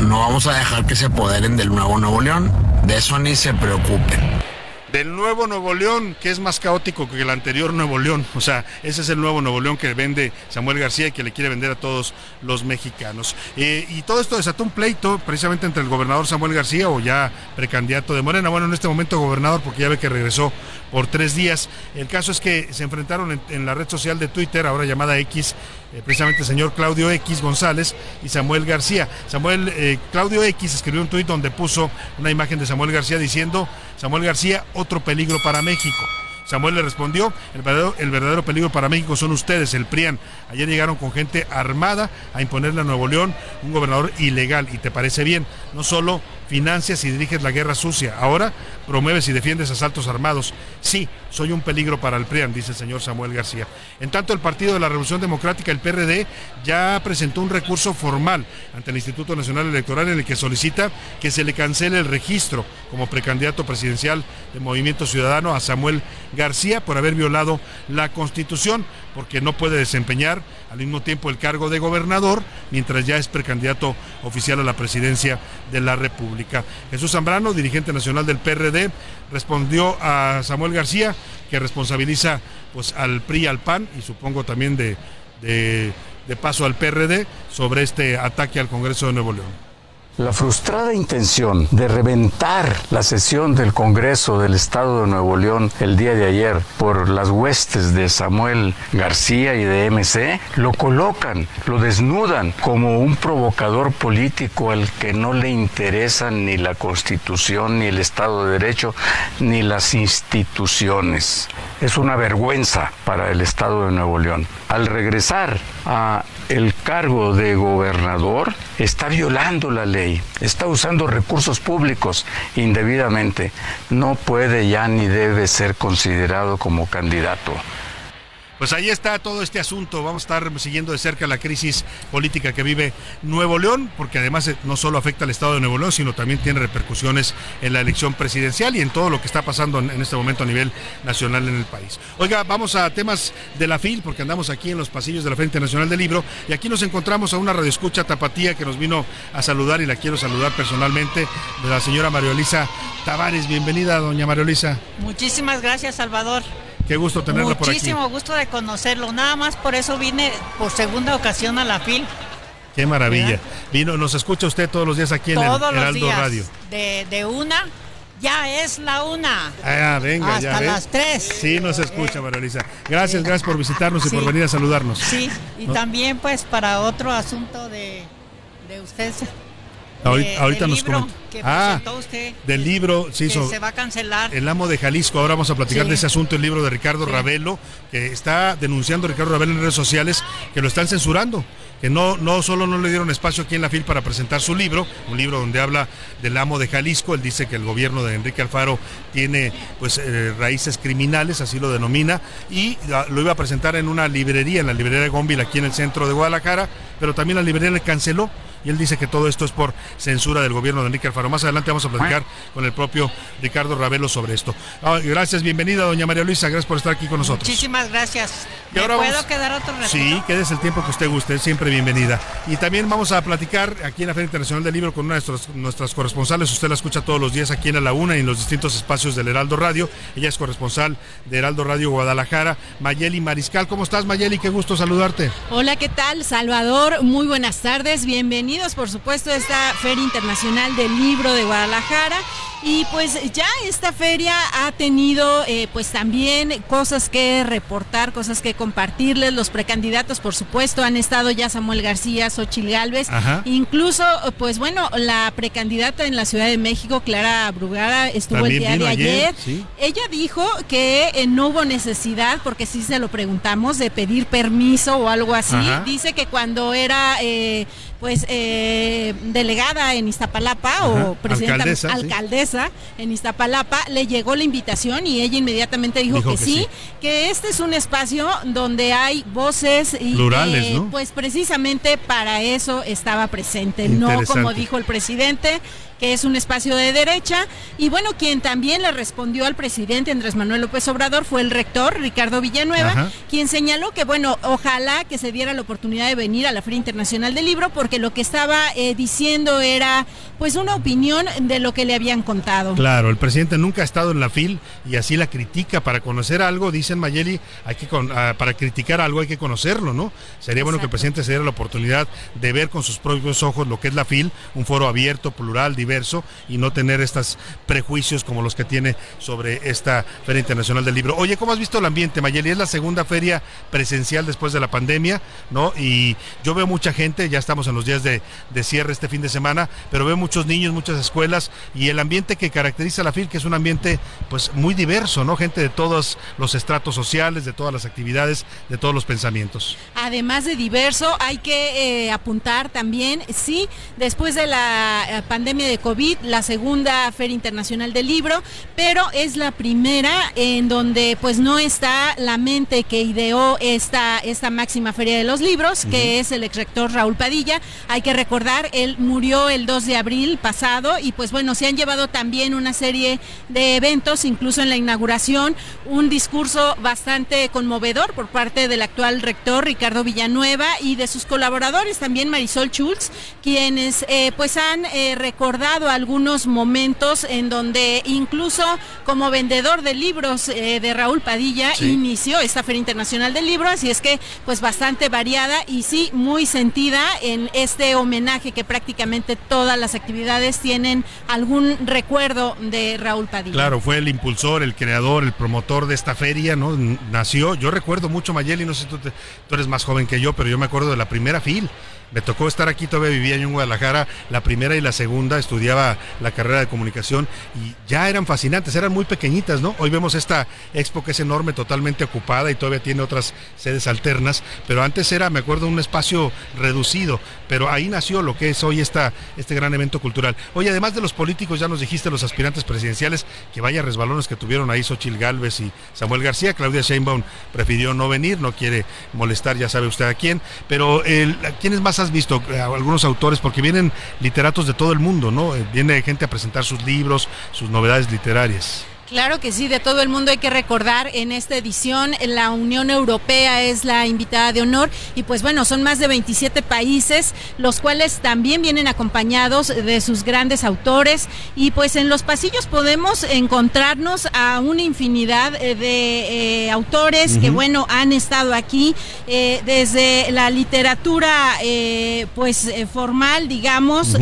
No vamos a dejar que se apoderen del nuevo Nuevo León. De eso ni se preocupen del nuevo Nuevo León, que es más caótico que el anterior Nuevo León. O sea, ese es el nuevo Nuevo León que vende Samuel García y que le quiere vender a todos los mexicanos. Eh, y todo esto desató un pleito precisamente entre el gobernador Samuel García o ya precandidato de Morena. Bueno, en este momento gobernador porque ya ve que regresó por tres días. El caso es que se enfrentaron en, la red social de Twitter, ahora llamada X, eh, precisamente el señor Claudio X González y Samuel García. Samuel eh, Claudio X escribió un tuit donde puso una imagen de Samuel García diciendo, Samuel García, otro peligro para México. Samuel le respondió, el verdadero, el verdadero, peligro para México son ustedes, el PRIAN. Ayer llegaron con gente armada a imponerle a Nuevo León un gobernador ilegal. ¿Y te parece bien? No solo financias y diriges la guerra sucia, ahora promueves y defiendes asaltos armados. Sí, soy un peligro para el PRIAN, dice el señor Samuel García. En tanto, el Partido de la Revolución Democrática, el PRD, ya presentó un recurso formal ante el Instituto Nacional Electoral en el que solicita que se le cancele el registro como precandidato presidencial de Movimiento Ciudadano a Samuel García por haber violado la Constitución, porque no puede desempeñar al mismo tiempo el cargo de gobernador, mientras ya es precandidato oficial a la presidencia de la República. Jesús Zambrano, dirigente nacional del PRD, respondió a Samuel García, que responsabiliza pues, al PRI, al PAN y supongo también de, de, de paso al PRD sobre este ataque al Congreso de Nuevo León. La frustrada intención de reventar la sesión del Congreso del Estado de Nuevo León el día de ayer por las huestes de Samuel García y de MC lo colocan, lo desnudan como un provocador político al que no le interesan ni la Constitución, ni el Estado de Derecho, ni las instituciones. es una vergüenza para el Estado de Nuevo León. Al regresar a el cargo de gobernador, está violando la ley, está usando recursos públicos indebidamente. No puede ya ni debe ser considerado como candidato. Pues ahí está todo este asunto. Vamos a estar siguiendo de cerca la crisis política que vive Nuevo León, porque además eh, no solo afecta al Estado de Nuevo León, sino también tiene repercusiones en la elección presidencial y en todo lo que está pasando en, este momento a nivel nacional en el país. Oiga, vamos a temas de la FIL, porque andamos aquí en los pasillos de la Feria Internacional del Libro y aquí nos encontramos a una radioescucha tapatía que nos vino a saludar y la quiero saludar personalmente, de la señora María Elisa Tavares. Bienvenida, doña María Elisa. Muchísimas gracias, Salvador. Qué gusto tenerla por aquí. Muchísimo gusto de conocerlo. Nada más por eso vine por segunda ocasión a la FIL. Qué maravilla. Vino, nos escucha usted todos los días aquí en Todos el los Heraldo días. Radio. De, de una, ya es la una. Ah, venga, ya Hasta las tres. Sí, nos escucha, María Elisa. Gracias, gracias por visitarnos y por venir a saludarnos. Sí, y No, también pues para otro asunto de, de usted. Ahorita de- ahorita nos comenta. que Ah, presentó usted, del libro, se va a cancelar. El amo de Jalisco, ahora vamos a platicar Sí. de ese asunto, el libro de Ricardo Ravelo, que está denunciando Ricardo Ravelo en redes sociales que lo están censurando, que no, no solo no le dieron espacio aquí en la FIL para presentar su libro, un libro donde habla del amo de Jalisco, él dice que el gobierno de Enrique Alfaro tiene pues eh, raíces criminales, así lo denomina, y lo iba a presentar en una librería, en la librería de Gonville, aquí en el centro de Guadalajara, pero también la librería le canceló. Y él dice que todo esto es por censura del gobierno de Enrique Alfaro. Más adelante vamos a platicar con el propio Ricardo Ravelo sobre esto. Ah, gracias, bienvenida, doña María Luisa. Gracias por estar aquí con nosotros. Muchísimas gracias. Y ¿Me ahora puedo vamos- quedar otro ratito? Sí, quédese el tiempo que usted guste, siempre bienvenida. Y también vamos a platicar aquí en la Feria Internacional del Libro con una de nuestras, nuestras corresponsales. Usted la escucha todos los días aquí en La Una y en los distintos espacios del Heraldo Radio. Ella es corresponsal de Heraldo Radio Guadalajara. Mayeli Mariscal, ¿cómo estás, Mayeli? Qué gusto saludarte. Hola, ¿qué tal? Salvador, muy buenas tardes. Bienvenidos, por supuesto, a esta Feria Internacional del Libro de Guadalajara. Y pues ya esta feria ha tenido eh, pues también cosas que reportar, cosas que compartirles. Los precandidatos, por supuesto, han estado ya Samuel García, Xochil Gálvez. Ajá. Incluso, pues bueno, la precandidata en la Ciudad de México, Clara Brugara, estuvo También el día de ayer, ayer. sí. Ella dijo que eh, no hubo necesidad, porque sí se lo preguntamos, de pedir permiso o algo así. Ajá. Dice que cuando era eh, pues eh, delegada en Iztapalapa Ajá, o presidenta alcaldesa, sí. en Iztapalapa, le llegó la invitación y ella inmediatamente dijo, Dijo que, que sí, sí. que este es un espacio donde hay voces y Plurales, que, ¿no? pues precisamente para eso estaba presente, no como dijo el presidente que es un espacio de derecha. Y bueno, quien también le respondió al presidente Andrés Manuel López Obrador fue el rector Ricardo Villanueva, Ajá. quien señaló que, bueno, ojalá que se diera la oportunidad de venir a la Feria Internacional del Libro, porque lo que estaba eh, diciendo era, pues, una opinión de lo que le habían contado. Claro, el presidente nunca ha estado en la FIL y así la critica. Para conocer algo, dicen Mayeli, hay que con- ah, para criticar algo hay que conocerlo, ¿no? Sería bueno que el presidente se diera la oportunidad de ver con sus propios ojos lo que es la FIL, un foro abierto, plural, diverso, y no tener estos prejuicios como los que tiene sobre esta Feria Internacional del Libro. Oye, ¿cómo has visto el ambiente, Mayeli? Es la segunda feria presencial después de la pandemia, ¿no? Y yo veo mucha gente, ya estamos en los días de, de cierre este fin de semana, pero veo muchos niños, muchas escuelas y el ambiente que caracteriza a la FIL, que es un ambiente pues muy diverso, ¿no? Gente de todos los estratos sociales, de todas las actividades, de todos los pensamientos. Además de diverso, hay que eh, apuntar también, sí, después de la eh, pandemia de COVID, la segunda Feria Internacional del Libro, pero es la primera en donde pues no está la mente que ideó esta, esta máxima Feria de los Libros, que es el ex rector Raúl Padilla. Hay que recordar, él murió el 2 de abril pasado y pues bueno, se han llevado también una serie de eventos, incluso en la inauguración, un discurso bastante conmovedor por parte del actual rector Ricardo Villanueva y de sus colaboradores, también Marisol Schultz, quienes eh, pues han eh, recordado algunos momentos en donde incluso como vendedor de libros eh, de Raúl Padilla Sí. inició esta Feria Internacional del Libro, así es que pues bastante variada y sí muy sentida en este homenaje que prácticamente todas las actividades tienen algún recuerdo de Raúl Padilla. Claro, fue el impulsor, el creador, el promotor de esta feria, ¿no? Nació, yo recuerdo mucho Mayeli, no sé si tú, te- tú eres más joven que yo, pero yo me acuerdo de la primera FIL. Me tocó estar aquí, todavía vivía en Guadalajara, la primera y la segunda, estudiaba la carrera de comunicación y ya eran fascinantes, eran muy pequeñitas, ¿no? Hoy vemos esta expo que es enorme, totalmente ocupada y todavía tiene otras sedes alternas, pero antes era, me acuerdo, un espacio reducido, pero ahí nació lo que es hoy esta, este gran evento cultural. Oye, además de los políticos, ya nos dijiste los aspirantes presidenciales, que vaya resbalones que tuvieron ahí Xochil Gálvez y Samuel García, Claudia Sheinbaum prefirió no venir, no quiere molestar, ya sabe usted a quién, pero el, ¿quiénes más has visto? Eh, Algunos autores, porque vienen literatos de todo el mundo, ¿no? Eh, Viene gente a presentar sus libros, sus novedades literarias. Claro que sí, de todo el mundo hay que recordar en esta edición la Unión Europea es la invitada de honor y pues bueno, son más de 27 países, los cuales también vienen acompañados de sus grandes autores y pues en los pasillos podemos encontrarnos a una infinidad eh, de eh, autores que bueno, han estado aquí eh, desde la literatura eh, pues formal, digamos,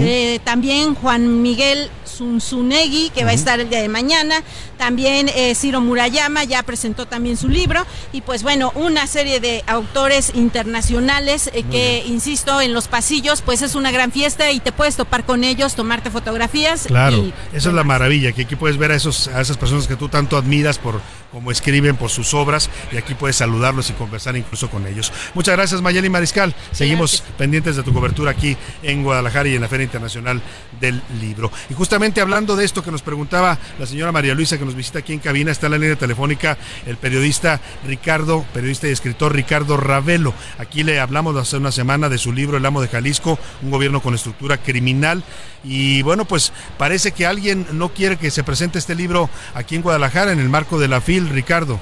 también Juan Miguel Zunzunegui, que va a estar el día de mañana. También eh, Ciro Murayama ya presentó también su libro. Y pues bueno, una serie de autores internacionales eh, que, insisto, en los pasillos, pues es una gran fiesta y te puedes topar con ellos, tomarte fotografías. Claro, y- esa es la maravilla, que aquí puedes ver a, esos, a esas personas que tú tanto admiras por cómo escriben, por sus obras, y aquí puedes saludarlos y conversar incluso con ellos. Muchas gracias, Mayeli Mariscal. Seguimos pendientes de tu cobertura aquí en Guadalajara y en la Feria Internacional del Libro. Y justamente hablando de esto que nos preguntaba la señora María Luisa, que nos visita aquí en cabina, está en la línea telefónica el periodista Ricardo, periodista y escritor Ricardo Ravelo. Aquí le hablamos hace una semana de su libro El amo de Jalisco, un gobierno con estructura criminal. Y bueno, pues parece que alguien no quiere que se presente este libro aquí en Guadalajara en el marco de la FIL, Ricardo.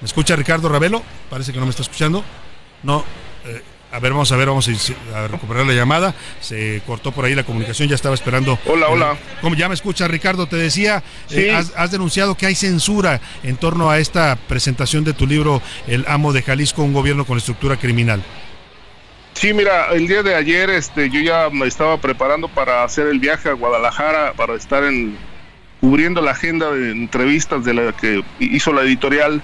¿Me escucha Ricardo Ravelo? Parece que no me está escuchando. No. Eh, a ver, vamos a ver, vamos a, recuperar la llamada. Se cortó por ahí la comunicación, ya estaba esperando. Hola, hola. ¿Cómo ya me escucha Ricardo? Te decía, Sí. eh, has, has denunciado que hay censura en torno a esta presentación de tu libro El amo de Jalisco, un gobierno con estructura criminal. Sí, mira, el día de ayer este, yo ya me estaba preparando para hacer el viaje a Guadalajara, para estar en, cubriendo la agenda de entrevistas de la que hizo la editorial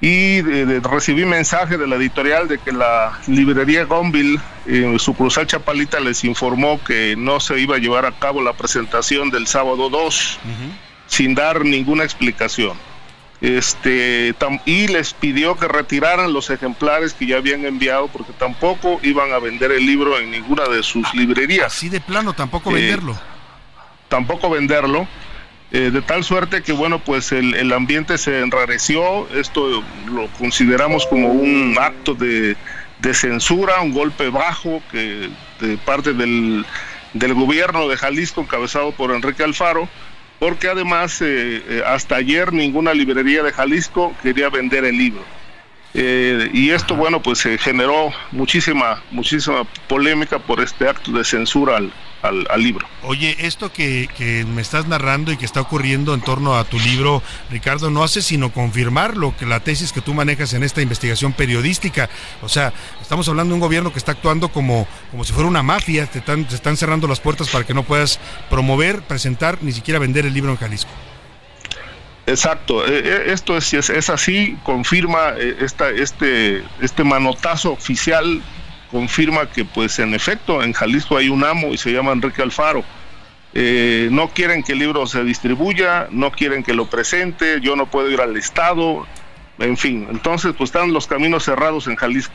y de- de- recibí mensaje de la editorial de que la librería Gonville, eh, sucursal Chapalita, les informó que no se iba a llevar a cabo la presentación del sábado 2 sin dar ninguna explicación. Este, tam- y les pidió que retiraran los ejemplares que ya habían enviado porque tampoco iban a vender el libro en ninguna de sus librerías. Así de plano, tampoco Eh, venderlo. Tampoco venderlo. Eh, de tal suerte que bueno pues el, el ambiente se enrareció. Esto lo consideramos como un acto de, de censura un golpe bajo que de parte del, del gobierno de Jalisco encabezado por Enrique Alfaro porque además eh, eh, hasta ayer ninguna librería de Jalisco quería vender el libro. Y esto bueno pues se generó muchísima muchísima polémica por este acto de censura al, al- al libro Oye, esto que, que me estás narrando y que está ocurriendo en torno a tu libro, Ricardo, no hace sino confirmar lo que la tesis que tú manejas en esta investigación periodística. O sea, estamos hablando de un gobierno que está actuando como, como si fuera una mafia, te están, te están cerrando las puertas para que no puedas promover, presentar, ni siquiera vender el libro en Jalisco. Exacto, eh, eh, esto es, es, es así, confirma eh, esta, este, este manotazo oficial, confirma que pues en efecto en Jalisco hay un amo y se llama Enrique Alfaro. Eh, no quieren que el libro se distribuya, no quieren que lo presente, yo no puedo ir al Estado, en fin, entonces pues están los caminos cerrados en Jalisco.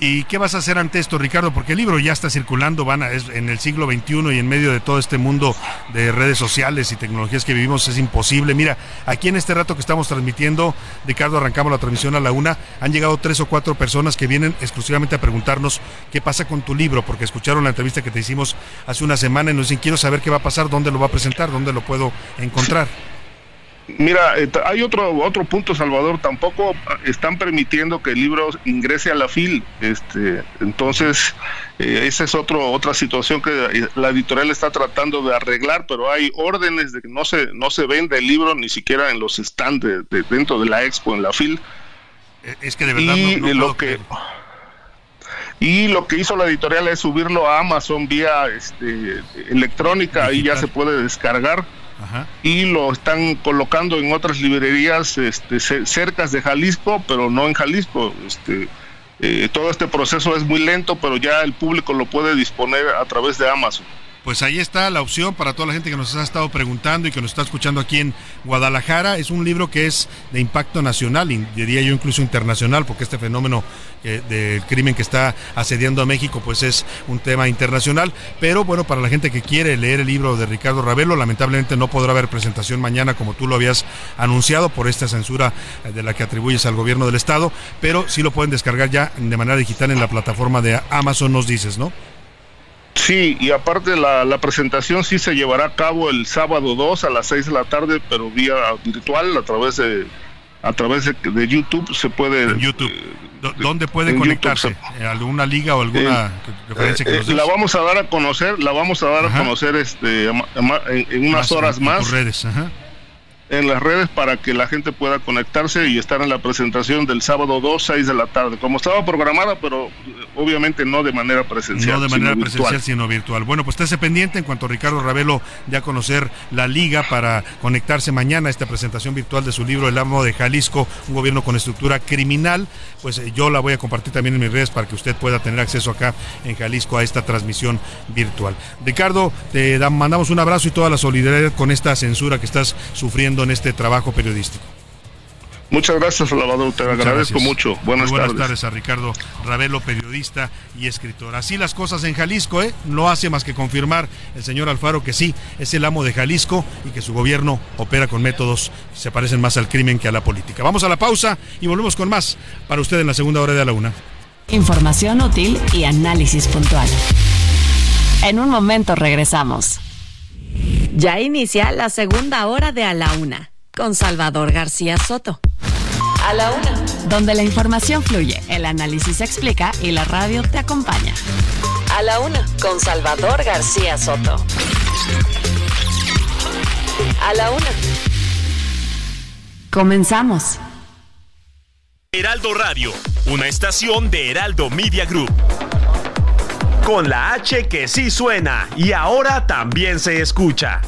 ¿Y qué vas a hacer ante esto, Ricardo? Porque el libro ya está circulando, van a- es- en el siglo XXI y en medio de todo este mundo de redes sociales y tecnologías que vivimos es imposible. Mira, aquí en este rato que estamos transmitiendo, Ricardo, arrancamos la transmisión a la una, han llegado tres o cuatro personas que vienen exclusivamente a preguntarnos qué pasa con tu libro, porque escucharon la entrevista que te hicimos hace una semana y nos dicen, quiero saber qué va a pasar, dónde lo va a presentar, dónde lo puedo encontrar. Mira, eh, hay otro otro punto, Salvador. Tampoco ah, están permitiendo que el libro ingrese a la FIL. Este, entonces, eh, esa es otro otra situación que eh, la editorial está tratando de arreglar, pero hay órdenes de que no se no se vende el libro ni siquiera en los stands de- de- dentro de la expo en la FIL. Eh, Es que de verdad y no- eh, lo que y lo que hizo la editorial es subirlo a Amazon vía este, electrónica, ahí ya se puede descargar y lo están colocando en otras librerías este, ce- cercas de Jalisco, pero no en Jalisco. Este, eh, todo este proceso es muy lento, pero ya el público lo puede disponer a través de Amazon. Pues ahí está la opción para toda la gente que nos ha estado preguntando y que nos está escuchando aquí en Guadalajara. Es un libro que es de impacto nacional, diría yo incluso internacional, porque este fenómeno eh, del crimen que está asediando a México, pues es un tema internacional. Pero bueno, para la gente que quiere leer el libro de Ricardo Ravelo, lamentablemente no podrá haber presentación mañana como tú lo habías anunciado por esta censura eh, de la que atribuyes al gobierno del estado, pero sí lo pueden descargar ya de manera digital en la plataforma de Amazon, nos dices, ¿no? Sí, y aparte la, la presentación sí se llevará a cabo el sábado 2 a las 6 de la tarde, pero vía virtual a través de a través de, de YouTube se puede En YouTube. ¿Dó- ¿Dónde puede conectarse? ¿Eh, ¿Alguna liga o alguna referencia que Eh, nos eh, la vamos a dar a conocer, la vamos a dar Ajá. a conocer este en, en unas Más, horas en más redes, ajá. En las redes para que la gente pueda conectarse y estar en la presentación del sábado 2, 6 de la tarde, como estaba programada, pero eh, obviamente no de manera presencial. No de sino manera virtual. presencial, sino virtual. Bueno, pues estése pendiente en cuanto Ricardo Ravelo ya a conocer la liga para conectarse mañana a esta presentación virtual de su libro El amo de Jalisco, un gobierno con estructura criminal. Pues eh, yo la voy a compartir también en mis redes para que usted pueda tener acceso acá en Jalisco a esta transmisión virtual. Ricardo, te da- mandamos un abrazo y toda la solidaridad con esta censura que estás sufriendo en este trabajo periodístico. Muchas gracias, Salvador, te Muchas agradezco gracias. mucho. Buenas, Muy buenas tardes. tardes a Ricardo Ravelo, periodista y escritor. Así las cosas en Jalisco, ¿eh? No hace más que confirmar el señor Alfaro que sí, es el amo de Jalisco y que su gobierno opera con métodos que se parecen más al crimen que a la política. Vamos a la pausa y volvemos con más para usted en la segunda hora de a la una. Información útil y análisis puntual. En un momento regresamos. Ya inicia la segunda hora de A la Una con Salvador García Soto. A la Una. Donde la información fluye, el análisis se explica y la radio te acompaña. A la una, con Salvador García Soto. A la una. Comenzamos. Heraldo Radio, una estación de Heraldo Media Group. Con la H que sí suena y ahora también se escucha.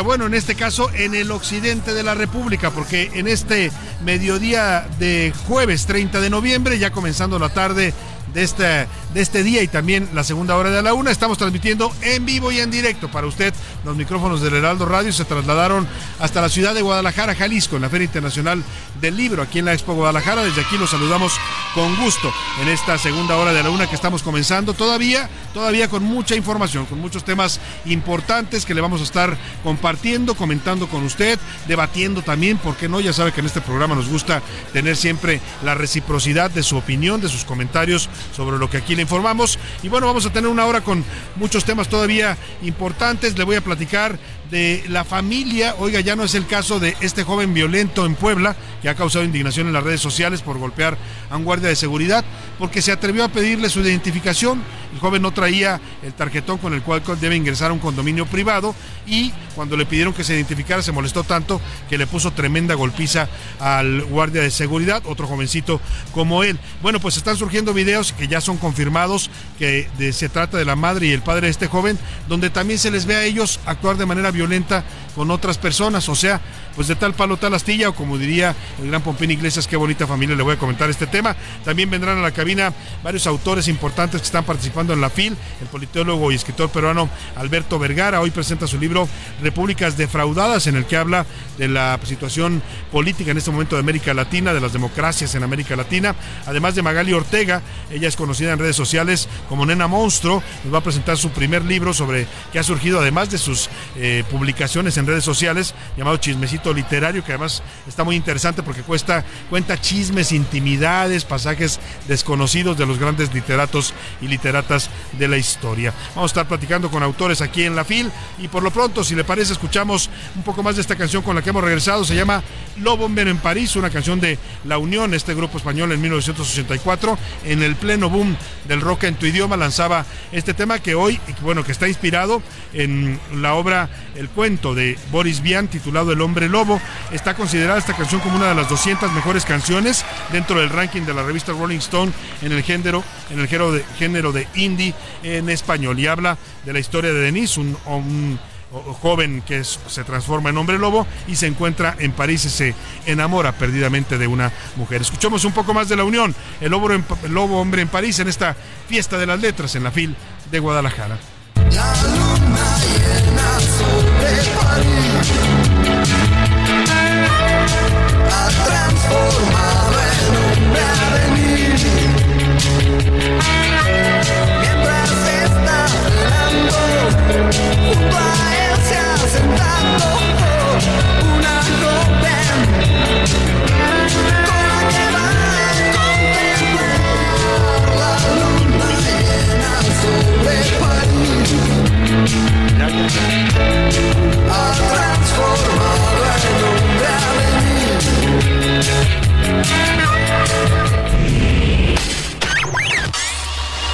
Bueno, en este caso en el occidente de la República, porque en este mediodía de jueves 30 de noviembre, ya comenzando la tarde de este, de este día y también la segunda hora de la una, estamos transmitiendo en vivo y en directo para usted. Los micrófonos del Heraldo Radio se trasladaron hasta la ciudad de Guadalajara, Jalisco, en la Feria Internacional del Libro, aquí en la Expo Guadalajara. Desde aquí los saludamos con gusto en esta segunda hora de la una que estamos comenzando. Todavía, todavía con mucha información, con muchos temas importantes que le vamos a estar compartiendo, comentando con usted, debatiendo también, porque no? Ya sabe que en este programa nos gusta tener siempre la reciprocidad de su opinión, de sus comentarios sobre lo que aquí le informamos. Y bueno, vamos a tener una hora con muchos temas todavía importantes. Le voy a platicar platicar de la familia. Oiga, ya no es el caso de este joven violento en Puebla, que ha causado indignación en las redes sociales por golpear a un guardia de seguridad, porque se atrevió a pedirle su identificación. El joven no traía el tarjetón con el cual debe ingresar a un condominio privado y cuando le pidieron que se identificara se molestó tanto que le puso tremenda golpiza al guardia de seguridad, otro jovencito como él. Bueno, pues están surgiendo videos que ya son confirmados que se trata de la madre y el padre de este joven, donde también se les ve a ellos actuar de manera violenta con otras personas. O sea, pues de tal palo tal astilla, o como diría el gran Pompín Iglesias, qué bonita familia, le voy a comentar este tema. También vendrán a la cabina varios autores importantes que están participando en la FIL, el politólogo y escritor peruano Alberto Vergara, hoy presenta su libro Repúblicas defraudadas, en el que habla de la situación política en este momento de América Latina, de las democracias en América Latina, además de Magali Ortega, ella es conocida en redes sociales como Nena Monstruo, nos va a presentar su primer libro sobre que ha surgido además de sus eh, publicaciones en redes sociales, llamado Chismecito Literario, que además está muy interesante porque cuesta, cuenta chismes, intimidades, pasajes desconocidos de los grandes literatos y literatas de la historia. Vamos a estar platicando con autores aquí en la FIL y por lo pronto, si le parece, escuchamos un poco más de esta canción con la que hemos regresado, se llama Lobo en París, una canción de La Unión, este grupo español en 1984, en el pleno boom del rock en tu idioma, lanzaba este tema que hoy, bueno, que está inspirado en la obra El cuento de Boris Vian, titulado El hombre lobo. Está considerada esta canción como una de las 200 mejores canciones dentro del ranking de la revista Rolling Stone en el género, en el género de, género de indie en español. Y habla de la historia de Denise, un, joven que se transforma en hombre lobo y se encuentra en París y se enamora perdidamente de una mujer. Escuchamos un poco más de la unión, el lobo hombre en París en esta fiesta de las letras en la FIL de Guadalajara. Mientras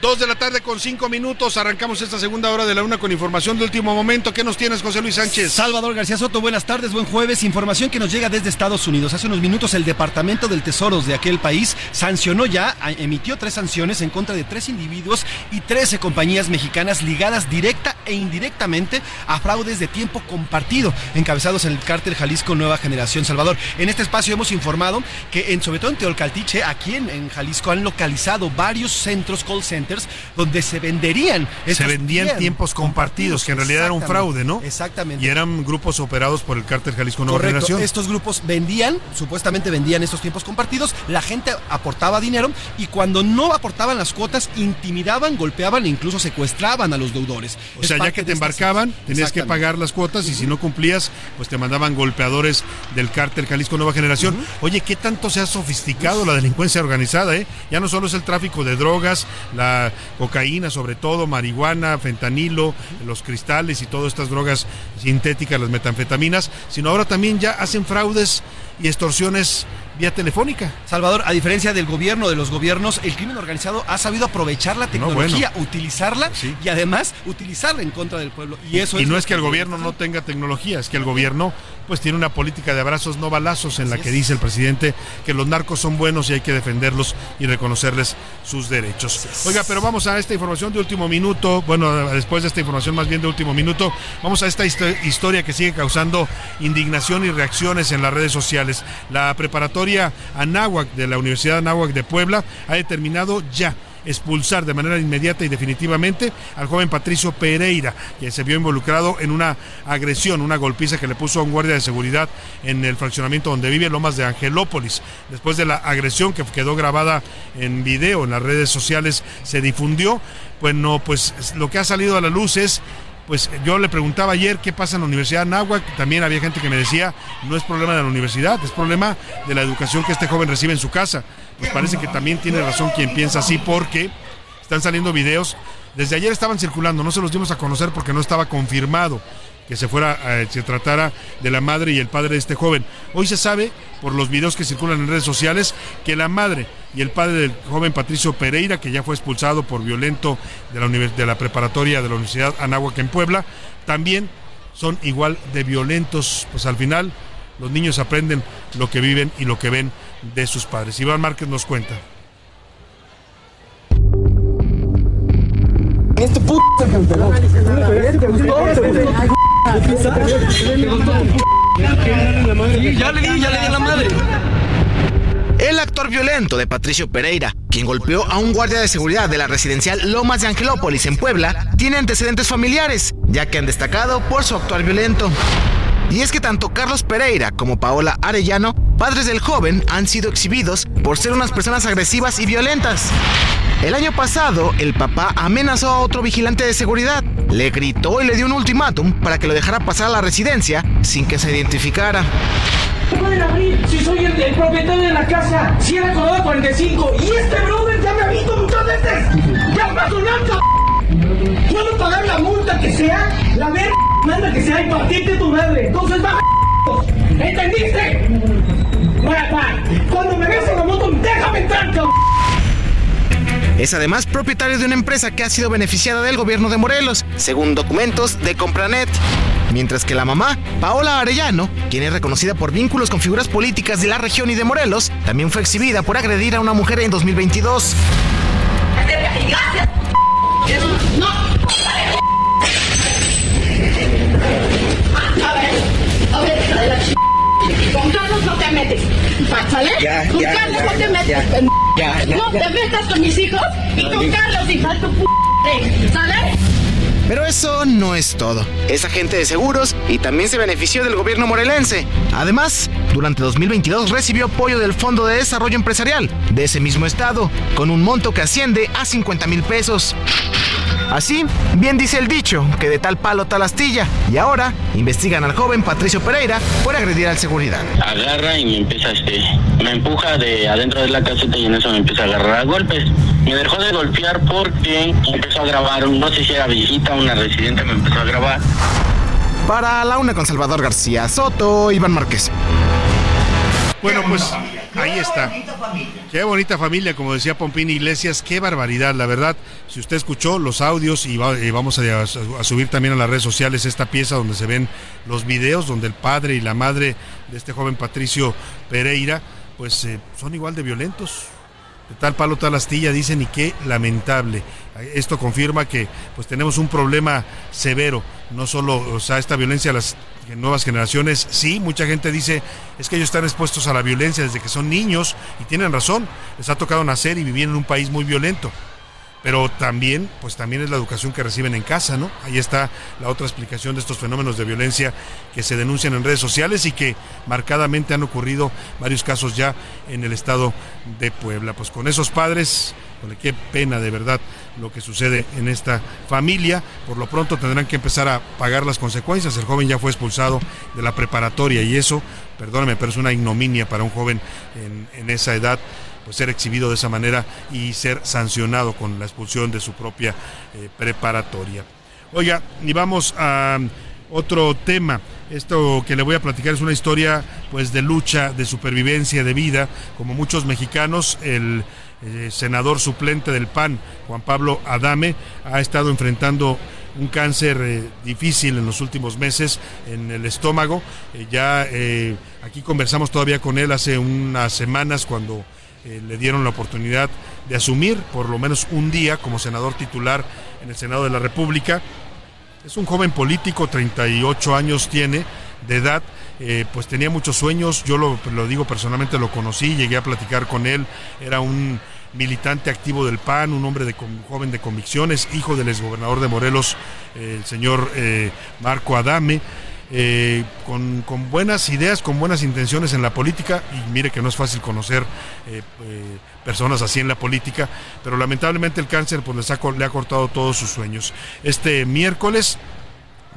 Dos de la tarde con cinco minutos. Arrancamos esta segunda hora de la una con información de último momento. ¿Qué nos tienes, José Luis Sánchez? Salvador García Soto, buenas tardes, buen jueves. Información que nos llega desde Estados Unidos. Hace unos minutos el Departamento del Tesoro de aquel país sancionó ya, emitió tres sanciones en contra de tres individuos y trece compañías mexicanas ligadas directa e indirectamente a fraudes de tiempo compartido, encabezados en el cártel Jalisco Nueva Generación Salvador. En este espacio hemos informado que en, sobre todo en Teolcaltiche, aquí en, en Jalisco, han localizado varios centros, call centers, donde se venderían. Se vendían tiempos compartidos, que en realidad era un fraude, ¿no? Exactamente. Y eran grupos operados por el cártel Jalisco Nueva Correcto. Generación. Estos grupos vendían, supuestamente vendían estos tiempos compartidos, la gente aportaba dinero y cuando no aportaban las cuotas, intimidaban, golpeaban e incluso secuestraban a los deudores. O Es sea, ya que te embarcaban, tenías que pagar las cuotas y si no cumplías, pues te mandaban golpeadores del cártel Jalisco Nueva Generación. Oye, ¿qué tanto se ha sofisticado la delincuencia organizada? Eh? Ya no solo es el tráfico de drogas, la cocaína sobre todo, marihuana, fentanilo, los cristales y todas estas drogas sintéticas, las metanfetaminas, sino ahora también ya hacen fraudes y extorsiones vía telefónica. Salvador, a diferencia del gobierno, de los gobiernos, el crimen organizado ha sabido aprovechar la tecnología, utilizarla y además utilizarla en contra del pueblo. Y eso y es no es que el gobierno no tenga tecnología, es que el gobierno pues tiene una política de abrazos no balazos en la que dice el presidente que los narcos son buenos y hay que defenderlos y reconocerles sus derechos. Oiga, pero vamos a esta información de último minuto, bueno, después de esta información más bien de último minuto, vamos a esta histo- historia que sigue causando indignación y reacciones en las redes sociales. La preparatoria Anáhuac de la Universidad Anáhuac de Puebla ha determinado ya expulsar de manera inmediata y definitivamente al joven Patricio Pereira, que se vio involucrado en una agresión, una golpiza que le puso a un guardia de seguridad en el fraccionamiento donde vive Lomas de Angelópolis. Después de la agresión que quedó grabada en video en las redes sociales, se difundió. Bueno, pues lo que ha salido a la luz es pues yo le preguntaba ayer qué pasa en la Universidad de Anáhuac, también había gente que me decía, no es problema de la universidad, es problema de la educación que este joven recibe en su casa. Pues parece que también tiene razón quien piensa así porque están saliendo videos, desde ayer estaban circulando, no se los dimos a conocer porque no estaba confirmado que se fuera, eh, se tratara de la madre y el padre de este joven. Hoy se sabe, por los videos que circulan en redes sociales, que la madre y el padre del joven Patricio Pereira, que ya fue expulsado por violento de la, de la preparatoria de la Universidad Anáhuac en Puebla, también son igual de violentos. Pues al final los niños aprenden lo que viven y lo que ven de sus padres. Iván Márquez nos cuenta. Este puto es el actor violento de Patricio Pereira, quien golpeó a un guardia de seguridad de la residencial Lomas de Angelópolis en Puebla, tiene antecedentes familiares, ya que han destacado por su actuar violento. Y es que tanto Carlos Pereira como Paola Arellano, padres del joven, han sido exhibidos por ser unas personas agresivas y violentas. El año pasado, el papá amenazó a otro vigilante de seguridad, le gritó y le dio un ultimátum para que lo dejara pasar a la residencia sin que se identificara. pueden abrir si soy el, el propietario de la casa? Si era Colorado 45 y este brother ya me ha visto muchas veces. Ya pasó nada. Puedo pagar la multa que sea, la verga manda que sea y partirte tu madre. Entonces va ¿Entendiste? Va, va. Cuando me veas en la moto, déjame entrar, cabrón. Es además propietario de una empresa que ha sido beneficiada del gobierno de Morelos, según documentos de Compranet. Mientras que la mamá, Paola Arellano, quien es reconocida por vínculos con figuras políticas de la región y de Morelos, también fue exhibida por agredir a una mujer en 2022. A ver, a. Con Carlos no te metes. ¿Sale? Ya, con ya, Carlos ya, no te metes. Ya, ya, no ya. te metas con mis hijos y con Carlos, hija tu p. ¿Sale? Pero eso no es todo. Es agente de seguros y también se benefició del gobierno morelense. Además, durante 2022 recibió apoyo del Fondo de Desarrollo Empresarial de ese mismo estado, con un monto que asciende a 50 mil pesos. Así, bien dice el dicho, que de tal palo tal astilla. Y ahora investigan al joven Patricio Pereira por agredir al seguridad. agarra y me empieza este me empuja de adentro de la caseta y en eso me empieza a agarrar a golpes me dejó de golpear porque empezó a grabar no sé si era visita una residente me empezó a grabar Para la una con Salvador García Soto, Iván Márquez. Bueno, pues ahí está. Qué bonita familia, como decía Pompín Iglesias, qué barbaridad, la verdad. Si usted escuchó los audios y, va- y vamos a, a subir también a las redes sociales esta pieza donde se ven los videos, donde el padre y la madre de este joven Patricio Pereira, pues eh, son igual de violentos. De tal palo, tal astilla, dicen, y qué lamentable. Esto confirma que pues tenemos un problema severo, no solo, o sea, esta violencia a las nuevas generaciones, sí, mucha gente dice, es que ellos están expuestos a la violencia desde que son niños, y tienen razón, les ha tocado nacer y vivir en un país muy violento. Pero también, pues también es la educación que reciben en casa, ¿no? Ahí está la otra explicación de estos fenómenos de violencia que se denuncian en redes sociales y que marcadamente han ocurrido varios casos ya en el estado de Puebla. Pues con esos padres, con qué pena de verdad lo que sucede en esta familia. Por lo pronto tendrán que empezar a pagar las consecuencias. El joven ya fue expulsado de la preparatoria y eso, perdóname, pero es una ignominia para un joven en, en esa edad pues ser exhibido de esa manera y ser sancionado con la expulsión de su propia eh, preparatoria. Oiga, y vamos a otro tema. Esto que le voy a platicar es una historia pues de lucha, de supervivencia, de vida. Como muchos mexicanos, el eh, senador suplente del PAN, Juan Pablo Adame, ha estado enfrentando un cáncer eh, difícil en los últimos meses en el estómago. Ya aquí conversamos todavía con él hace unas semanas cuando eh, le dieron la oportunidad de asumir por lo menos un día como senador titular en el Senado de la República. Es un joven político, 38 años tiene de edad, eh, pues tenía muchos sueños, yo lo, lo digo personalmente, lo conocí, llegué a platicar con él, era un militante activo del PAN, un hombre de joven de convicciones, hijo del exgobernador de Morelos, eh, el señor Marco Adame. Eh, con, buenas ideas, con buenas intenciones en la política, y mire que no es fácil conocer eh, eh, personas así en la política, pero lamentablemente el cáncer pues, les ha le ha cortado todos sus sueños. Este miércoles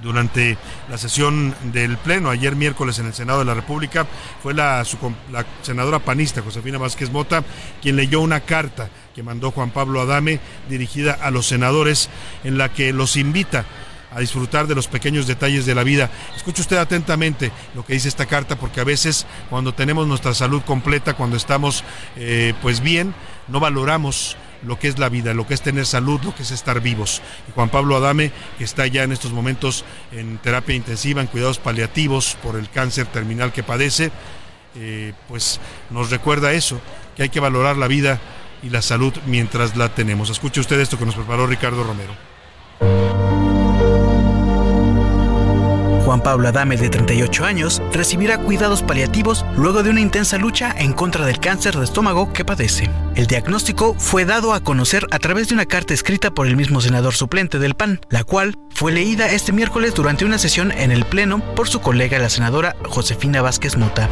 durante la sesión del Pleno, ayer miércoles en el Senado de la República, fue la, la senadora panista Josefina Vázquez Mota quien leyó una carta que mandó Juan Pablo Adame dirigida a los senadores en la que los invita a disfrutar de los pequeños detalles de la vida. Escuche usted atentamente lo que dice esta carta, porque a veces cuando tenemos nuestra salud completa, cuando estamos eh, pues bien, no valoramos lo que es la vida, lo que es tener salud, lo que es estar vivos. Y Juan Pablo Adame, que está ya en estos momentos en terapia intensiva, en cuidados paliativos por el cáncer terminal que padece, eh, pues nos recuerda eso, que hay que valorar la vida y la salud mientras la tenemos. Escuche usted esto que nos preparó Ricardo Romero. Juan Pablo Adame, de 38 años, recibirá cuidados paliativos luego de una intensa lucha en contra del cáncer de estómago que padece. El diagnóstico fue dado a conocer a través de una carta escrita por el mismo senador suplente del PAN, la cual fue leída este miércoles durante una sesión en el Pleno por su colega la senadora Josefina Vázquez Mota.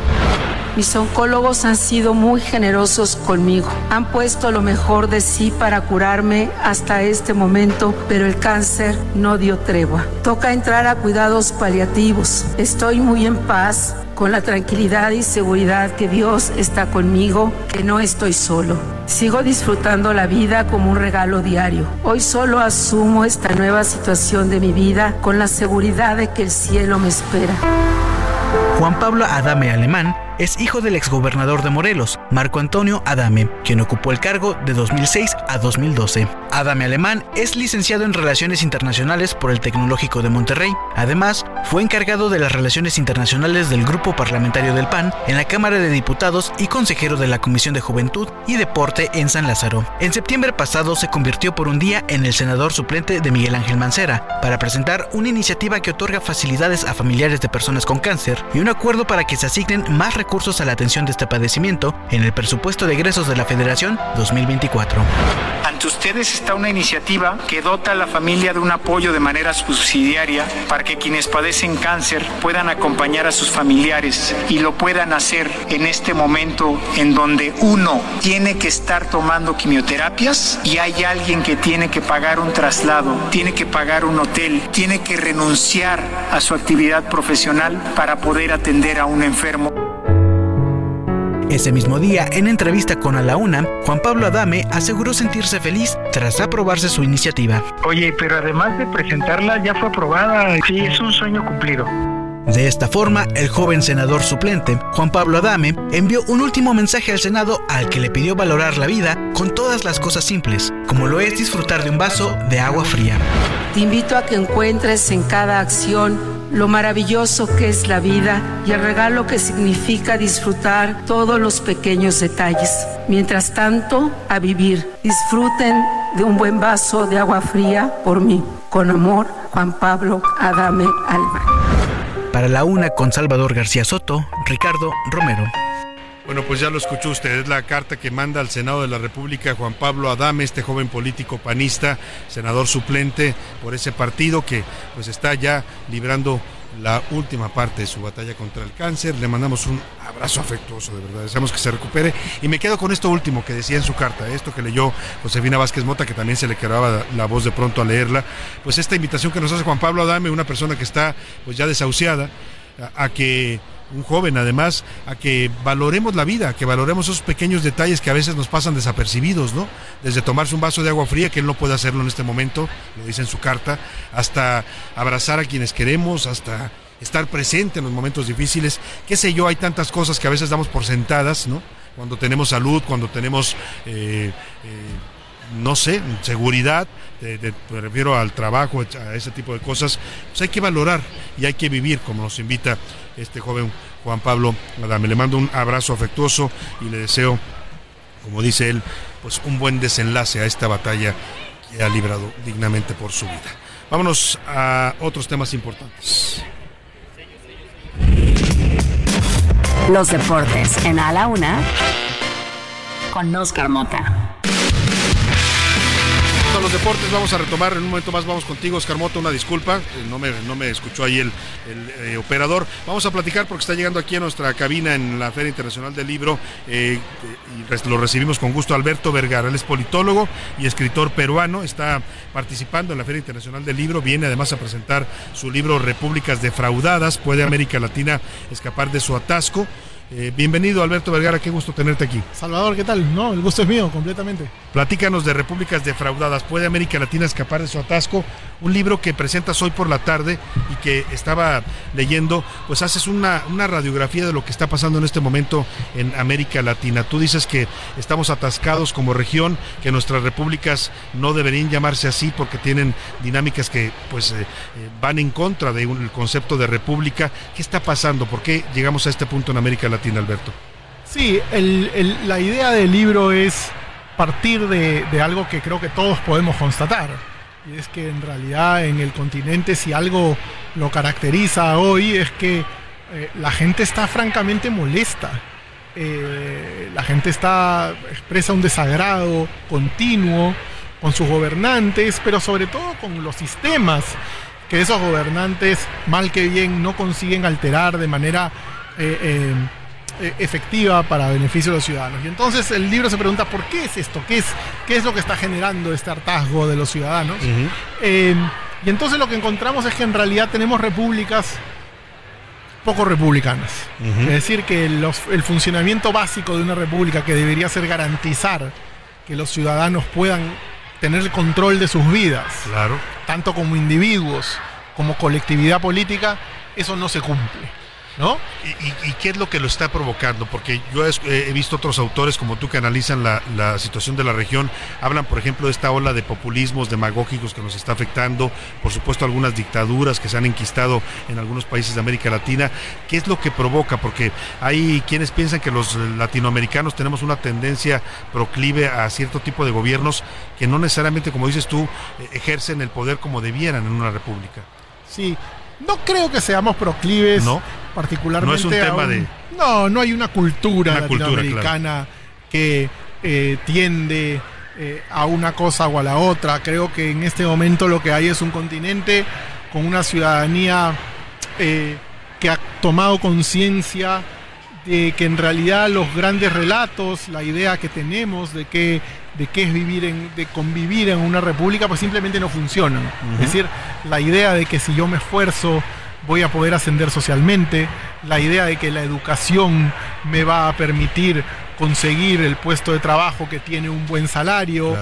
Mis oncólogos han sido muy generosos conmigo. Han puesto lo mejor de sí para curarme hasta este momento, pero el cáncer no dio tregua. Toca entrar a cuidados paliativos. Estoy muy en paz con la tranquilidad y seguridad que Dios está conmigo, que no estoy solo. Sigo disfrutando la vida como un regalo diario. Hoy solo asumo esta nueva situación de mi vida con la seguridad de que el cielo me espera. Juan Pablo Adame Alemán es hijo del exgobernador de Morelos, Marco Antonio Adame, quien ocupó el cargo de 2006 a 2012. Adame Alemán es licenciado en Relaciones Internacionales por el Tecnológico de Monterrey. Además, fue encargado de las relaciones internacionales del Grupo Parlamentario del PAN en la Cámara de Diputados y consejero de la Comisión de Juventud y Deporte en San Lázaro. En septiembre pasado se convirtió por un día en el senador suplente de Miguel Ángel Mancera para presentar una iniciativa que otorga facilidades a familiares de personas con cáncer y un acuerdo para que se asignen más recursos a la atención de este padecimiento en el presupuesto de egresos de la Federación 2024. Ante ustedes está una iniciativa que dota a la familia de un apoyo de manera subsidiaria para que quienes padecen cáncer puedan acompañar a sus familiares y lo puedan hacer en este momento en donde uno tiene que estar tomando quimioterapias y hay alguien que tiene que pagar un traslado, tiene que pagar un hotel, tiene que renunciar a su actividad profesional para poder atender a un enfermo. Ese mismo día, en entrevista con A la Una, Juan Pablo Adame aseguró sentirse feliz tras aprobarse su iniciativa. Oye, pero además de presentarla ya fue aprobada. Sí, es un sueño cumplido. De esta forma, el joven senador suplente, Juan Pablo Adame, envió un último mensaje al Senado al que le pidió valorar la vida con todas las cosas simples, como lo es disfrutar de un vaso de agua fría. Te invito a que encuentres en cada acción lo maravilloso que es la vida y el regalo que significa disfrutar todos los pequeños detalles. Mientras tanto, a vivir. Disfruten de un buen vaso de agua fría por mí. Con amor, Juan Pablo Adame Alba. Para la una con Salvador García Soto, Ricardo Romero. Bueno, pues ya lo escuchó usted, es la carta que manda al Senado de la República Juan Pablo Adame, este joven político panista, senador suplente por ese partido que pues está ya librando la última parte de su batalla contra el cáncer. Le mandamos un abrazo afectuoso, de verdad. Deseamos que se recupere. Y me quedo con esto último que decía en su carta, esto que leyó Josefina Vázquez Mota, que también se le quedaba la voz de pronto a leerla. Pues esta invitación que nos hace Juan Pablo Adame, una persona que está pues ya desahuciada, a que un joven además, a que valoremos la vida, que valoremos esos pequeños detalles que a veces nos pasan desapercibidos, ¿no? Desde tomarse un vaso de agua fría, que él no puede hacerlo en este momento, lo dice en su carta, hasta abrazar a quienes queremos, hasta estar presente en los momentos difíciles, qué sé yo, hay tantas cosas que a veces damos por sentadas, ¿no? Cuando tenemos salud, cuando tenemos... eh, eh, no sé, seguridad, me refiero al trabajo, a ese tipo de cosas, pues hay que valorar y hay que vivir como nos invita este joven Juan Pablo Adame. Le mando un abrazo afectuoso y le deseo, como dice él, pues un buen desenlace a esta batalla que ha librado dignamente por su vida. Vámonos a otros temas importantes. Los deportes en A la Una con Oscar Mota. Los deportes vamos a retomar, en un momento más vamos contigo, Oscar Mota, una disculpa, eh, no me, no me escuchó ahí el, el, eh, operador. Vamos a platicar porque está llegando aquí a nuestra cabina en la Feria Internacional del Libro eh, y lo recibimos con gusto Alberto Vergara, él es politólogo y escritor peruano, está participando en la Feria Internacional del Libro, viene además a presentar su libro Repúblicas Defraudadas, ¿puede América Latina escapar de su atasco? Eh, bienvenido Alberto Vergara, qué gusto tenerte aquí. Salvador, ¿qué tal? No, el gusto es mío, completamente. Platícanos de Repúblicas Defraudadas. ¿Puede América Latina escapar de su atasco? Un libro que presentas hoy por la tarde y que estaba leyendo, pues haces una, una radiografía de lo que está pasando en este momento en América Latina. Tú dices que estamos atascados como región, que nuestras repúblicas no deberían llamarse así porque tienen dinámicas que pues eh, eh, van en contra del concepto de república. ¿Qué está pasando? ¿Por qué llegamos a este punto en América Latina, Alberto? Sí, la idea del libro es partir de, algo que creo que todos podemos constatar. y es que en realidad en el continente si algo lo caracteriza hoy es que eh, la gente está francamente molesta. Eh, la gente está expresa un desagrado continuo con sus gobernantes, pero sobre todo con los sistemas que esos gobernantes, mal que bien, no consiguen alterar de manera eh, efectiva para beneficio de los ciudadanos. Y entonces el libro se pregunta, ¿por qué es esto? ¿Qué es, qué es lo que está generando este hartazgo de los ciudadanos? Eh, y entonces lo que encontramos es que en realidad tenemos repúblicas poco republicanas. Es decir, que los- el funcionamiento básico de una república que debería ser garantizar que los ciudadanos puedan tener el control de sus vidas, Claro. tanto como individuos como colectividad política, eso no se cumple. ¿No? ¿Y, y- qué es lo que lo está provocando? Porque yo he, he visto otros autores como tú que analizan la, la situación de la región, hablan por ejemplo de esta ola de populismos demagógicos que nos está afectando, por supuesto algunas dictaduras que se han enquistado en algunos países de América Latina. ¿Qué es lo que provoca? Porque hay quienes piensan que los latinoamericanos tenemos una tendencia proclive a cierto tipo de gobiernos que no necesariamente, como dices tú, eh, ejercen el poder como debieran en una república. Sí, no creo que seamos proclives No. particularmente No es un a tema un- de- No, no hay una cultura Una cultura, latinoamericana que eh, tiende eh, a una cosa o a la otra. Creo que en este momento lo que hay es un continente con una ciudadanía eh, que ha tomado conciencia de que en realidad los grandes relatos, la idea que tenemos de que de qué es vivir en, de convivir en una república, pues simplemente no funcionan. Es decir, la idea de que si yo me esfuerzo voy a poder ascender socialmente, la idea de que la educación me va a permitir conseguir el puesto de trabajo que tiene un buen salario,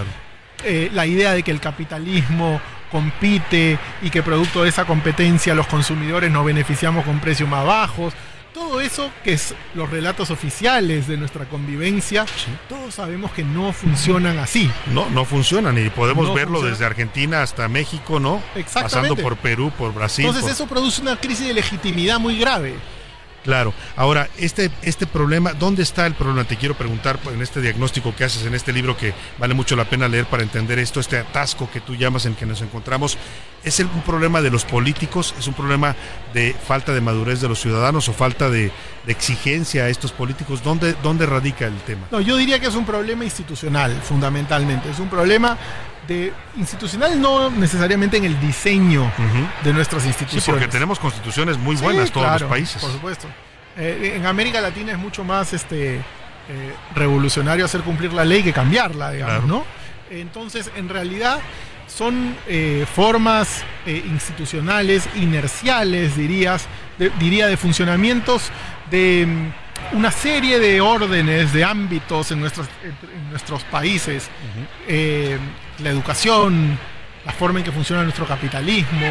eh, la idea de que el capitalismo compite y que producto de esa competencia los consumidores nos beneficiamos con precios más bajos. Todo eso que es los relatos oficiales de nuestra convivencia, todos sabemos que no funcionan así. No, no funcionan y podemos No verlo funciona. desde Argentina hasta México, ¿no? Exactamente. Pasando por Perú, por Brasil. Entonces por- eso produce una crisis de legitimidad muy grave. Claro. Ahora, este, este problema, ¿dónde está el problema? Te quiero preguntar en este diagnóstico que haces en este libro que vale mucho la pena leer para entender esto, este atasco que tú llamas en que nos encontramos. ¿Es el- un problema de los políticos? ¿Es un problema de falta de madurez de los ciudadanos o falta de, de exigencia a estos políticos? ¿Dónde, ¿Dónde radica el tema? No, yo diría que es un problema institucional, fundamentalmente. Es un problema de institucional, no necesariamente en el diseño de nuestras Sí, instituciones. porque tenemos constituciones muy Sí, buenas todos claro, los países. Por supuesto. Eh, en América Latina es mucho más este, eh, revolucionario hacer cumplir la ley que cambiarla, digamos, Claro. ¿no? Entonces, en realidad, son eh, formas institucionales, inerciales, dirías, de- diría, de funcionamientos de mm, una serie de órdenes, de ámbitos en nuestros, en nuestros países. Eh, la educación, la forma en que funciona nuestro capitalismo,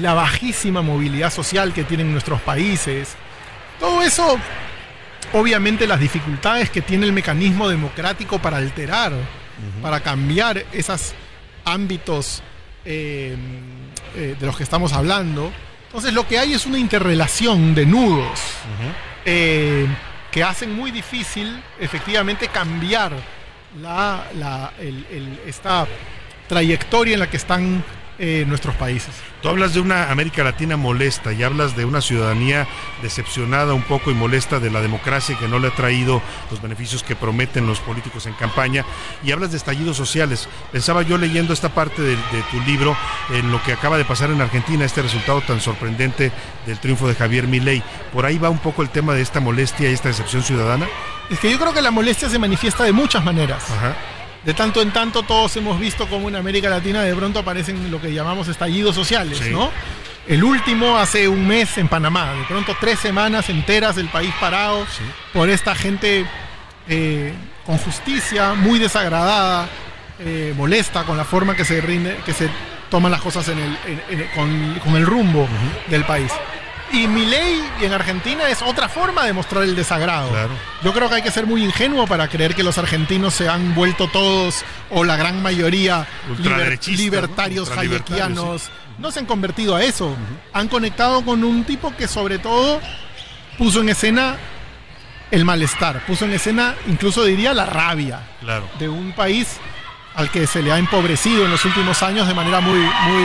la bajísima movilidad social que tienen nuestros países. Todo eso, obviamente las dificultades que tiene el mecanismo democrático para alterar, para cambiar esos ámbitos eh, eh, de los que estamos hablando. Entonces lo que hay es una interrelación de nudos eh, que hacen muy difícil efectivamente cambiar la, la- el- el- esta trayectoria en la que están eh, nuestros países. Tú hablas de una América Latina molesta y hablas de una ciudadanía decepcionada un poco y molesta de la democracia que no le ha traído los beneficios que prometen los políticos en campaña y hablas de estallidos sociales. Pensaba yo leyendo esta parte de, de tu libro en lo que acaba de pasar en Argentina, este resultado tan sorprendente del triunfo de Javier Milei. Por ahí va un poco el tema de esta molestia y esta decepción ciudadana. Es que yo creo que la molestia se manifiesta de muchas maneras. De tanto en tanto todos hemos visto cómo en América Latina de pronto aparecen lo que llamamos estallidos sociales, Sí. ¿no? El último hace un mes en Panamá, de pronto tres semanas enteras el país parado por esta gente eh, con justicia, muy desagradada, eh, molesta con la forma que se rinde, que se toman las cosas en el, en- en- con, con el rumbo del país. Y mi ley en Argentina es otra forma de mostrar el desagrado. Yo creo que hay que ser muy ingenuo para creer que los argentinos se han vuelto todos, o la gran mayoría, liber- ¿no? libertarios Ultralibertarios, hayekianos. No se han convertido a eso. Han conectado con un tipo que sobre todo puso en escena el malestar, puso en escena, incluso diría, la rabia Claro. de un país al que se le ha empobrecido en los últimos años de manera muy, muy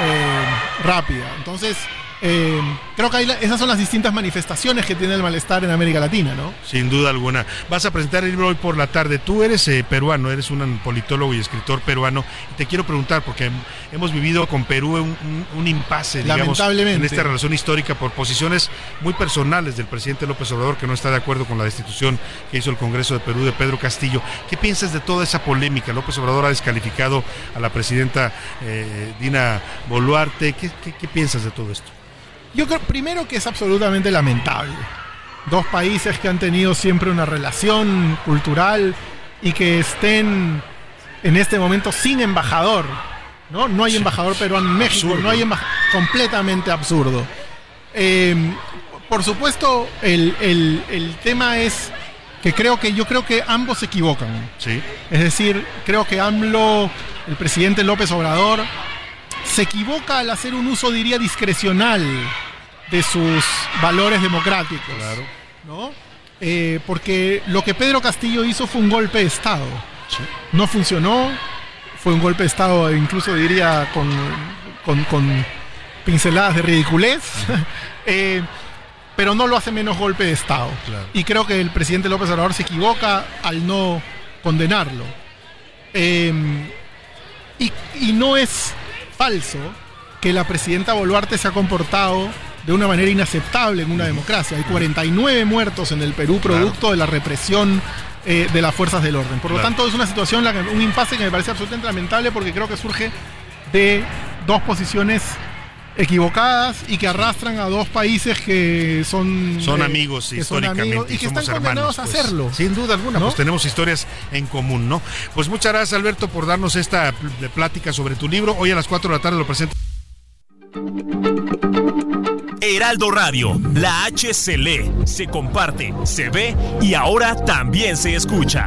eh, rápida. Entonces, eh, creo que hay la- esas son las distintas manifestaciones que tiene el malestar en América Latina, ¿no? Sin duda alguna. Vas a presentar el libro hoy por la tarde. Tú eres eh, peruano, eres un politólogo y escritor peruano. Y te quiero preguntar, porque hemos vivido con Perú un, un- un impasse, digamos, Lamentablemente. en esta relación histórica por posiciones muy personales del presidente López Obrador, que no está de acuerdo con la destitución que hizo el Congreso de Perú de Pedro Castillo. ¿Qué piensas de toda esa polémica? López Obrador ha descalificado a la presidenta eh, Dina Boluarte. ¿Qué, qué- qué piensas de todo esto? Yo creo primero que es absolutamente lamentable. Dos países que han tenido siempre una relación cultural y que estén en este momento sin embajador. No, no hay embajador peruano en México, Absurdo. no hay embajador. Completamente absurdo. Eh, por supuesto, el, el- el tema es que creo que yo creo que ambos se equivocan. Sí. Es decir, creo que AMLO, el presidente López Obrador, se equivoca al hacer un uso, diría, discrecional de sus valores democráticos. ¿no? Eh, porque lo que Pedro Castillo hizo fue un golpe de Estado. No funcionó, fue un golpe de Estado, incluso diría con, con- con pinceladas de ridiculez. (laughs) Eh, pero no lo hace menos golpe de Estado. Y creo que el presidente López Obrador se equivoca al no condenarlo. Eh, y, y no es falso que la presidenta Boluarte se ha comportado de una manera inaceptable en una democracia. Hay 49 muertos en el Perú producto de la represión eh, de las fuerzas del orden. Por lo tanto, es una situación, un impasse que me parece absolutamente lamentable porque creo que surge de dos posiciones equivocadas y que arrastran a dos países que son Son eh, amigos que son históricamente amigos y que somos están hermanos, condenados a pues. hacerlo. Sin duda alguna, ¿no? pues tenemos historias en común, ¿no? Pues muchas gracias Alberto por darnos esta pl- plática sobre tu libro. Hoy a las 4 de la tarde lo presento. Heraldo Radio, la H se lee, se comparte, se ve y ahora también se escucha.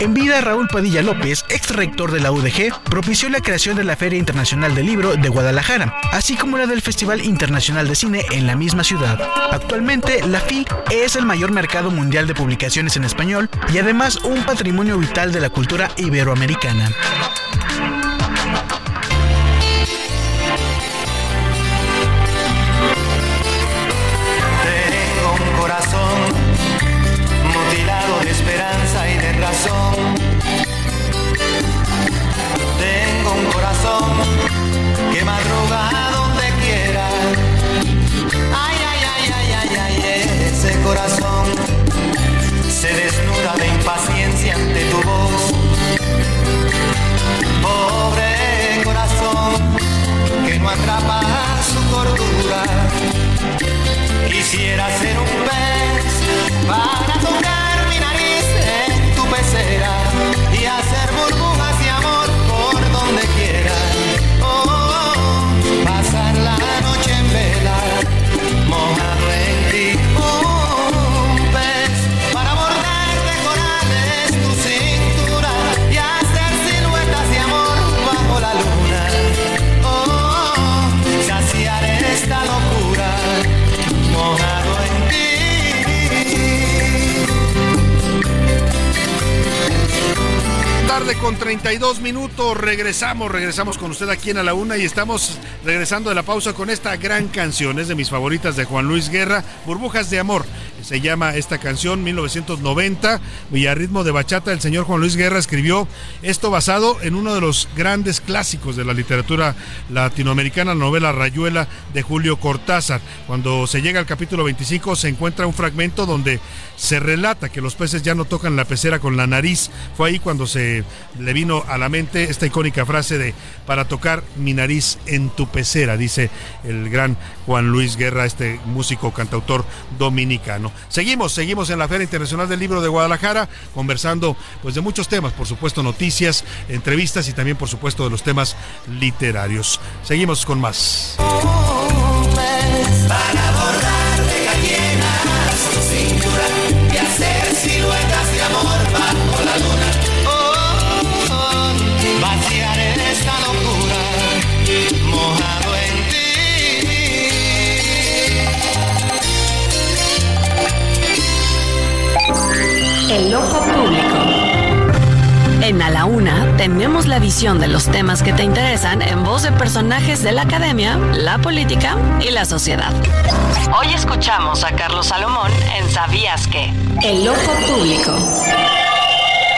En vida, Raúl Padilla López, ex rector de la UDG, propició la creación de la Feria Internacional del Libro de Guadalajara, así como la del Festival Internacional de Cine en la misma ciudad. Actualmente, la FI es el mayor mercado mundial de publicaciones en español y además un patrimonio vital de la cultura iberoamericana. Tengo un corazón que madruga donde quiera. Ay, ay, ay, ay, ay, ay, ese corazón se desnuda de impaciencia ante tu voz. Pobre corazón que no atrapa su cordura. Quisiera ser un pez para tocar y hacer burbujas Tarde con 32 minutos, regresamos, regresamos con usted aquí en A la Una y estamos regresando de la pausa con esta gran canción, es de mis favoritas de Juan Luis Guerra, Burbujas de Amor, se llama esta canción 1990 y a ritmo de bachata el señor Juan Luis Guerra escribió esto basado en uno de los grandes clásicos de la literatura latinoamericana, la novela Rayuela de Julio Cortázar. Cuando se llega al capítulo 25 se encuentra un fragmento donde se relata que los peces ya no tocan la pecera con la nariz. Fue ahí cuando se le vino a la mente esta icónica frase de para tocar mi nariz en tu pecera, dice el gran Juan Luis Guerra, este músico cantautor dominicano. Seguimos, seguimos en la Feria Internacional del Libro de Guadalajara, conversando pues de muchos temas, por supuesto noticias, entrevistas y también por supuesto de los temas literarios. Seguimos con más. Tenemos la visión de los temas que te interesan en voz de personajes de la academia, la política y la sociedad. Hoy escuchamos a Carlos Salomón en ¿Sabías que? El ojo público.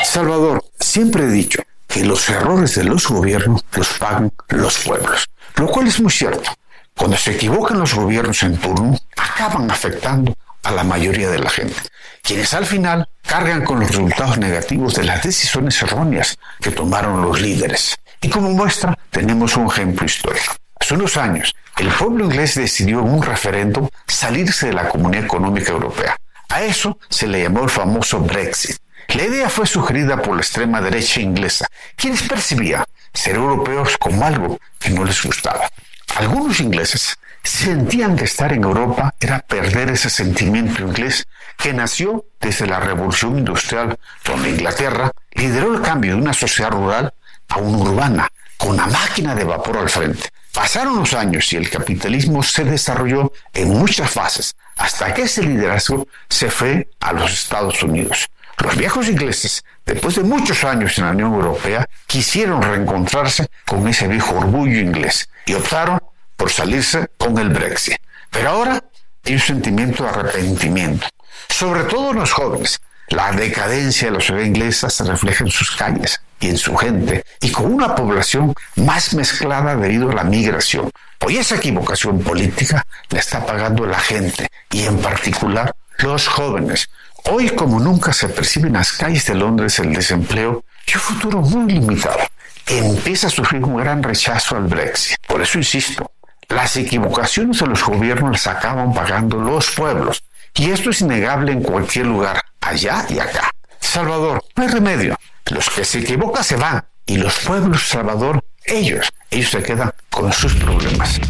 Salvador, siempre he dicho que los errores de los gobiernos los pagan los pueblos, lo cual es muy cierto. Cuando se equivocan los gobiernos en turno, acaban afectando a la mayoría de la gente, quienes al final cargan con los resultados negativos de las decisiones erróneas que tomaron los líderes. Y como muestra, tenemos un ejemplo histórico. Hace unos años, el pueblo inglés decidió en un referéndum salirse de la Comunidad Económica Europea. A eso se le llamó el famoso Brexit. La idea fue sugerida por la extrema derecha inglesa, quienes percibían ser europeos como algo que no les gustaba. Algunos ingleses sentían que estar en Europa era perder ese sentimiento inglés que nació desde la Revolución Industrial, donde Inglaterra lideró el cambio de una sociedad rural a una urbana, con una máquina de vapor al frente. Pasaron los años y el capitalismo se desarrolló en muchas fases, hasta que ese liderazgo se fue a los Estados Unidos. Los viejos ingleses, después de muchos años en la Unión Europea, quisieron reencontrarse con ese viejo orgullo inglés y optaron por salirse con el Brexit. Pero ahora hay un sentimiento de arrepentimiento, sobre todo en los jóvenes. La decadencia de la sociedad inglesa se refleja en sus calles y en su gente, y con una población más mezclada debido a la migración. Hoy esa equivocación política la está pagando la gente, y en particular los jóvenes. Hoy como nunca se percibe en las calles de Londres el desempleo y un futuro muy limitado. Empieza a sufrir un gran rechazo al Brexit. Por eso insisto, las equivocaciones de los gobiernos las acaban pagando los pueblos. Y esto es innegable en cualquier lugar, allá y acá. Salvador, no hay remedio. Los que se equivocan se van. Y los pueblos, Salvador, ellos, ellos se quedan con sus problemas.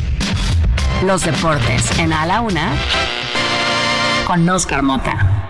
Los deportes en A la Una con Oscar Mota.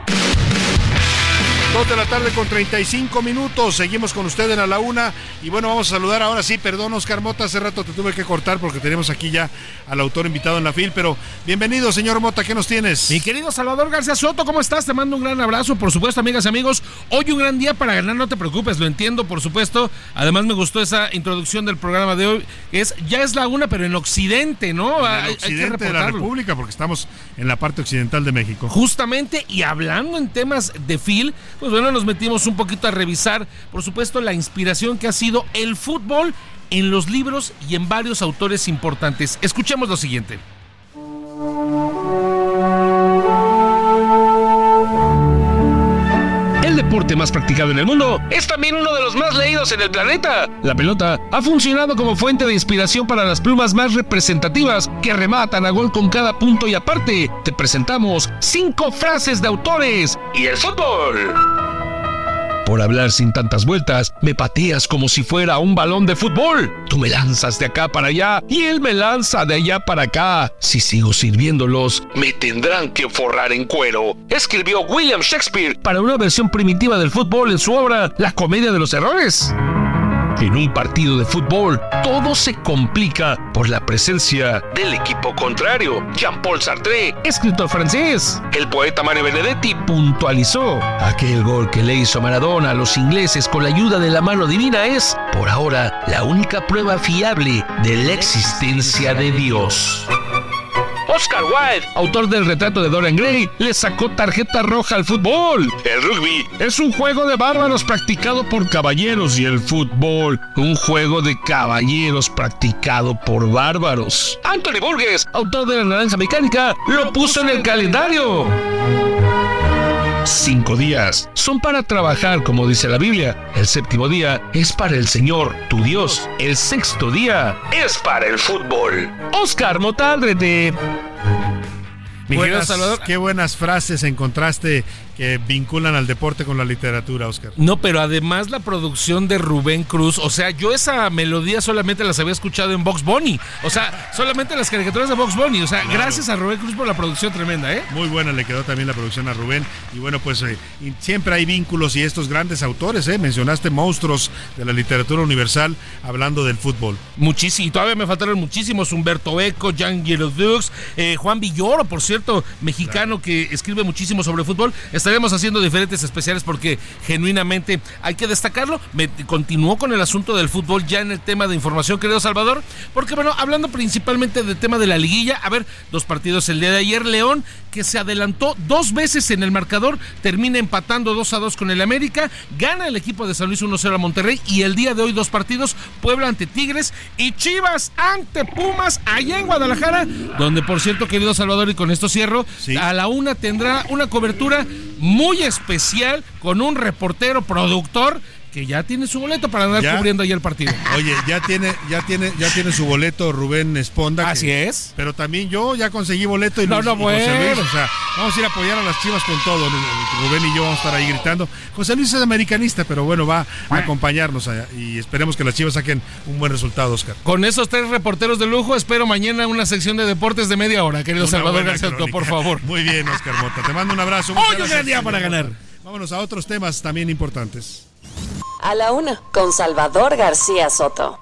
Dos de la tarde con 35 minutos. Seguimos con usted en a la una. Y bueno, vamos a saludar ahora sí. Perdón, Oscar Mota. Hace rato te tuve que cortar porque tenemos aquí ya al autor invitado en la fil. Pero bienvenido, señor Mota. ¿Qué nos tienes? Mi querido Salvador García Soto, ¿cómo estás? Te mando un gran abrazo. Por supuesto, amigas y amigos. Hoy un gran día para ganar. No te preocupes, lo entiendo, por supuesto. Además, me gustó esa introducción del programa de hoy. Es Ya es la una, pero en Occidente, ¿no? En Hay- hay que occidente de la. República, porque estamos en la parte occidental de México. Justamente, y hablando en temas de Phil, pues bueno, nos metimos un poquito a revisar, por supuesto, la inspiración que ha sido el fútbol en los libros y en varios autores importantes. Escuchemos lo siguiente. Deporte más practicado en el mundo es también uno de los más leídos en el planeta. La pelota ha funcionado como fuente de inspiración para las plumas más representativas que rematan a gol con cada punto y aparte te presentamos cinco frases de autores y el fútbol. Por hablar sin tantas vueltas, me pateas como si fuera un balón de fútbol. Tú me lanzas de acá para allá y él me lanza de allá para acá. Si sigo sirviéndolos, me tendrán que forrar en cuero. Escribió William Shakespeare para una versión primitiva del fútbol en su obra La comedia de los errores. En un partido de fútbol, todo se complica por la presencia del equipo contrario. Jean-Paul Sartre, escritor francés. El poeta Mario Benedetti puntualizó. Aquel gol que le hizo Maradona a los ingleses con la ayuda de la mano divina es, por ahora, la única prueba fiable de la existencia de Dios. Oscar Wilde, autor del retrato de Dorian Gray, le sacó tarjeta roja al fútbol. El rugby es un juego de bárbaros practicado por caballeros y el fútbol, un juego de caballeros practicado por bárbaros. Anthony Burgess, autor de la naranja mecánica, lo puso en el calendario. Cinco días son para trabajar, como dice la Biblia. El séptimo día es para el Señor, tu Dios. El sexto día es para el fútbol. Oscar. Mi querido Buenas- Salvador. Qué buenas frases encontraste que vinculan al deporte con la literatura, Oscar. No, pero además la producción de Rubén Cruz, o sea, yo esa melodía solamente las había escuchado en Box Bunny, o sea, solamente las caricaturas de Box Bunny, o sea, Claro. gracias a Rubén Cruz por la producción tremenda, ¿eh? Muy buena le quedó también la producción a Rubén. Y bueno, pues eh, siempre hay vínculos y estos grandes autores, ¿eh? mencionaste monstruos de la literatura universal hablando del fútbol. Muchísimo, y todavía me faltaron muchísimos, Humberto Eco, Jan Girodux, eh, Juan Villoro, por cierto, mexicano que escribe muchísimo sobre fútbol. Estaremos haciendo diferentes especiales porque genuinamente hay que destacarlo. Me continuó con el asunto del fútbol ya en el tema de información, querido Salvador, porque bueno, hablando principalmente del tema de la liguilla, a ver, dos partidos el día de ayer, León, que se adelantó dos veces en el marcador, termina empatando 2 a 2 con el América, gana el equipo de San Luis 1-0 a Monterrey y el día de hoy dos partidos, Puebla ante Tigres y Chivas ante Pumas allá en Guadalajara, donde por cierto, querido Salvador, y con esto cierro, a la una tendrá una cobertura muy especial con un reportero productor que ya tiene su boleto para andar ¿Ya? cubriendo ahí el partido. (laughs) Oye, ya tiene, ya tiene, ya tiene su boleto Rubén Esponda. Así es. Pero también yo ya conseguí boleto y, No, Luis- no, y José bueno. Luis, o sea, vamos a ir a apoyar a las chivas con todo. Rubén y yo vamos a estar ahí gritando. José Luis es americanista, pero bueno, va a acompañarnos allá y esperemos que las chivas saquen un buen resultado, Oscar. Con esos tres reporteros de lujo, espero mañana una sección de deportes de media hora, querido Una Salvador García, por favor. Muy bien, Oscar Mota. Te mando un abrazo. (laughs) Hoy un gran día para ganar. Vámonos a otros temas también importantes. A la una, con Salvador García Soto.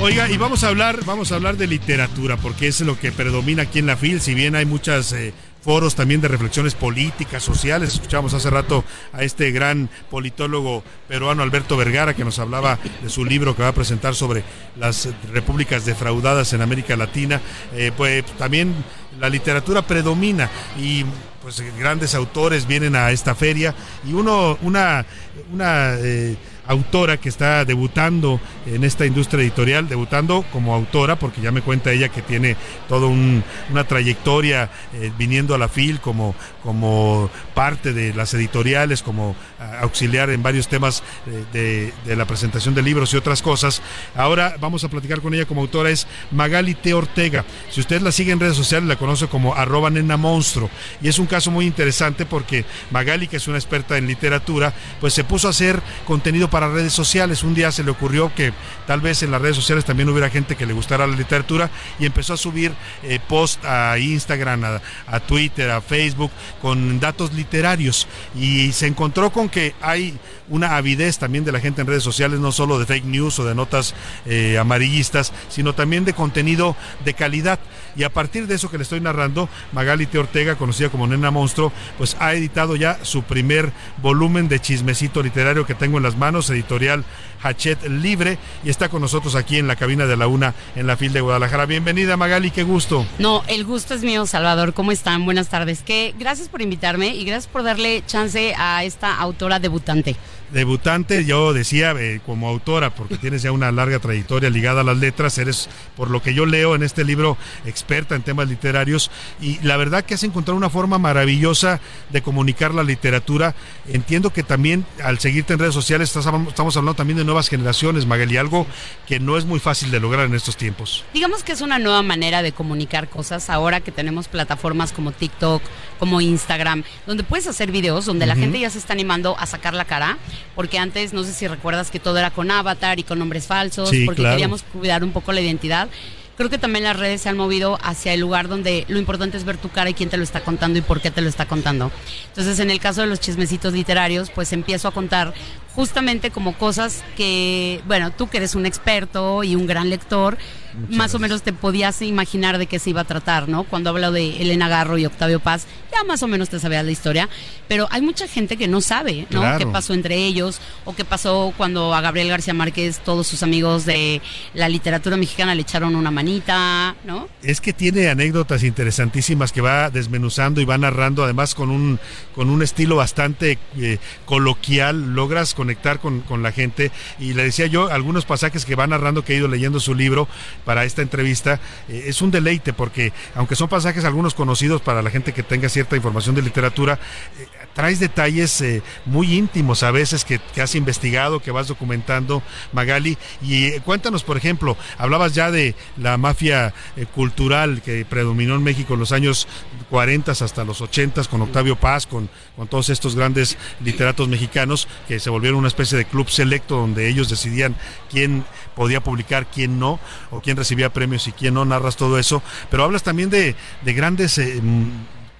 Oiga, y vamos a hablar, vamos a hablar de literatura, porque es lo que predomina aquí en la FIL, si bien hay muchas eh, foros también de reflexiones políticas, sociales. Escuchamos hace rato a este gran politólogo peruano Alberto Vergara que nos hablaba de su libro que va a presentar sobre las repúblicas defraudadas en América Latina. Eh, pues también la literatura predomina y pues grandes autores vienen a esta feria y uno una una eh, autora que está debutando en esta industria editorial, debutando como autora, porque ya me cuenta ella que tiene toda una trayectoria eh, viniendo a la FIL como, como parte de las editoriales, como auxiliar en varios temas eh, de, de la presentación de libros y otras cosas. Ahora vamos a platicar con ella como autora, es Magali T. Ortega. Si usted la sigue en redes sociales, la conoce como arroba nena monstruo. Y es un caso muy interesante porque Magali, que es una experta en literatura, pues se puso a hacer contenido para redes sociales. Un día se le ocurrió que tal vez en las redes sociales también hubiera gente que le gustara la literatura y empezó a subir eh, post a Instagram, a, a Twitter, a Facebook con datos literarios y se encontró con que hay una avidez también de la gente en redes sociales, no solo de fake news o de notas eh, amarillistas, sino también de contenido de calidad. Y a partir de eso que le estoy narrando, Magali T. Ortega, conocida como Nena Monstruo, pues ha editado ya su primer volumen de chismecito literario que tengo en las manos, editorial Hachet Libre, y está con nosotros aquí en la cabina de la UNA en la FIL de Guadalajara. Bienvenida Magali, qué gusto. No, el gusto es mío, Salvador. ¿Cómo están? Buenas tardes. Que gracias por invitarme y gracias por darle chance a esta autora debutante. debutante, yo decía eh, como autora, porque tienes ya una larga trayectoria ligada a las letras, eres, por lo que yo leo en este libro, experta en temas literarios, y la verdad que has encontrado una forma maravillosa de comunicar la literatura. Entiendo que también al seguirte en redes sociales estás- estamos hablando también de nuevas generaciones, Magali, algo que no es muy fácil de lograr en estos tiempos. Digamos que es una nueva manera de comunicar cosas ahora que tenemos plataformas como TikTok, como Instagram, donde puedes hacer videos, donde la gente ya se está animando a sacar la cara, porque antes no sé si recuerdas que todo era con avatar y con nombres falsos, Sí, porque claro. queríamos cuidar un poco la identidad. Creo que también las redes se han movido hacia el lugar donde lo importante es ver tu cara y quién te lo está contando y por qué te lo está contando. Entonces, en el caso de los chismecitos literarios, pues empiezo a contar justamente como cosas que, bueno, tú que eres un experto y un gran lector, Muchas más o menos te podías imaginar de qué se iba a tratar, ¿no? Cuando hablo de Elena Garro y Octavio Paz, ya más o menos te sabías la historia, pero hay mucha gente que no sabe, ¿no? Claro. ¿Qué pasó entre ellos? O qué pasó cuando a Gabriel García Márquez todos sus amigos de la literatura mexicana le echaron una manita, ¿no? Es que tiene anécdotas interesantísimas que va desmenuzando y va narrando, además con un, con un estilo bastante eh, coloquial, logras conectar con, con la gente. Y le decía yo algunos pasajes que va narrando que he ido leyendo su libro para esta entrevista. eh, es un deleite porque, aunque son pasajes algunos conocidos para la gente que tenga cierta información de literatura, eh, traes detalles eh, muy íntimos a veces que, que has investigado, que vas documentando, Magali. Y eh, cuéntanos, por ejemplo, hablabas ya de la mafia cultural que predominó en México en los años 40 hasta los 80 con Octavio Paz, con, con todos estos grandes literatos mexicanos que se volvieron una especie de club selecto donde ellos decidían quién podía publicar, quién no, o quién recibía premios y quién no, narras todo eso. Pero hablas también de, de grandes... eh, mm,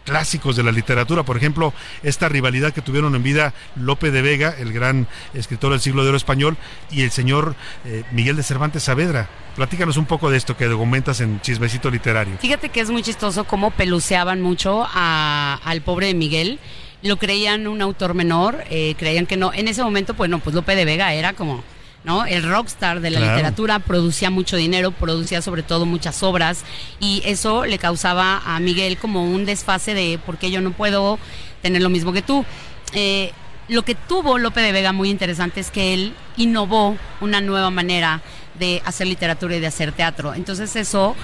clásicos de la literatura, por ejemplo, esta rivalidad que tuvieron en vida Lope de Vega, el gran escritor del siglo de oro español, y el señor eh, Miguel de Cervantes Saavedra. Platícanos un poco de esto que documentas en Chismecito Literario. Fíjate que es muy chistoso cómo peluceaban mucho al pobre Miguel. Lo creían un autor menor, eh, creían que no. En ese momento, pues no, pues Lope de Vega era como, ¿no? El rockstar de la Claro. literatura, producía mucho dinero, producía sobre todo muchas obras y eso le causaba a Miguel como un desfase de por qué yo no puedo tener lo mismo que tú. Eh, lo que tuvo Lope de Vega muy interesante es que él innovó una nueva manera de hacer literatura y de hacer teatro. Entonces eso,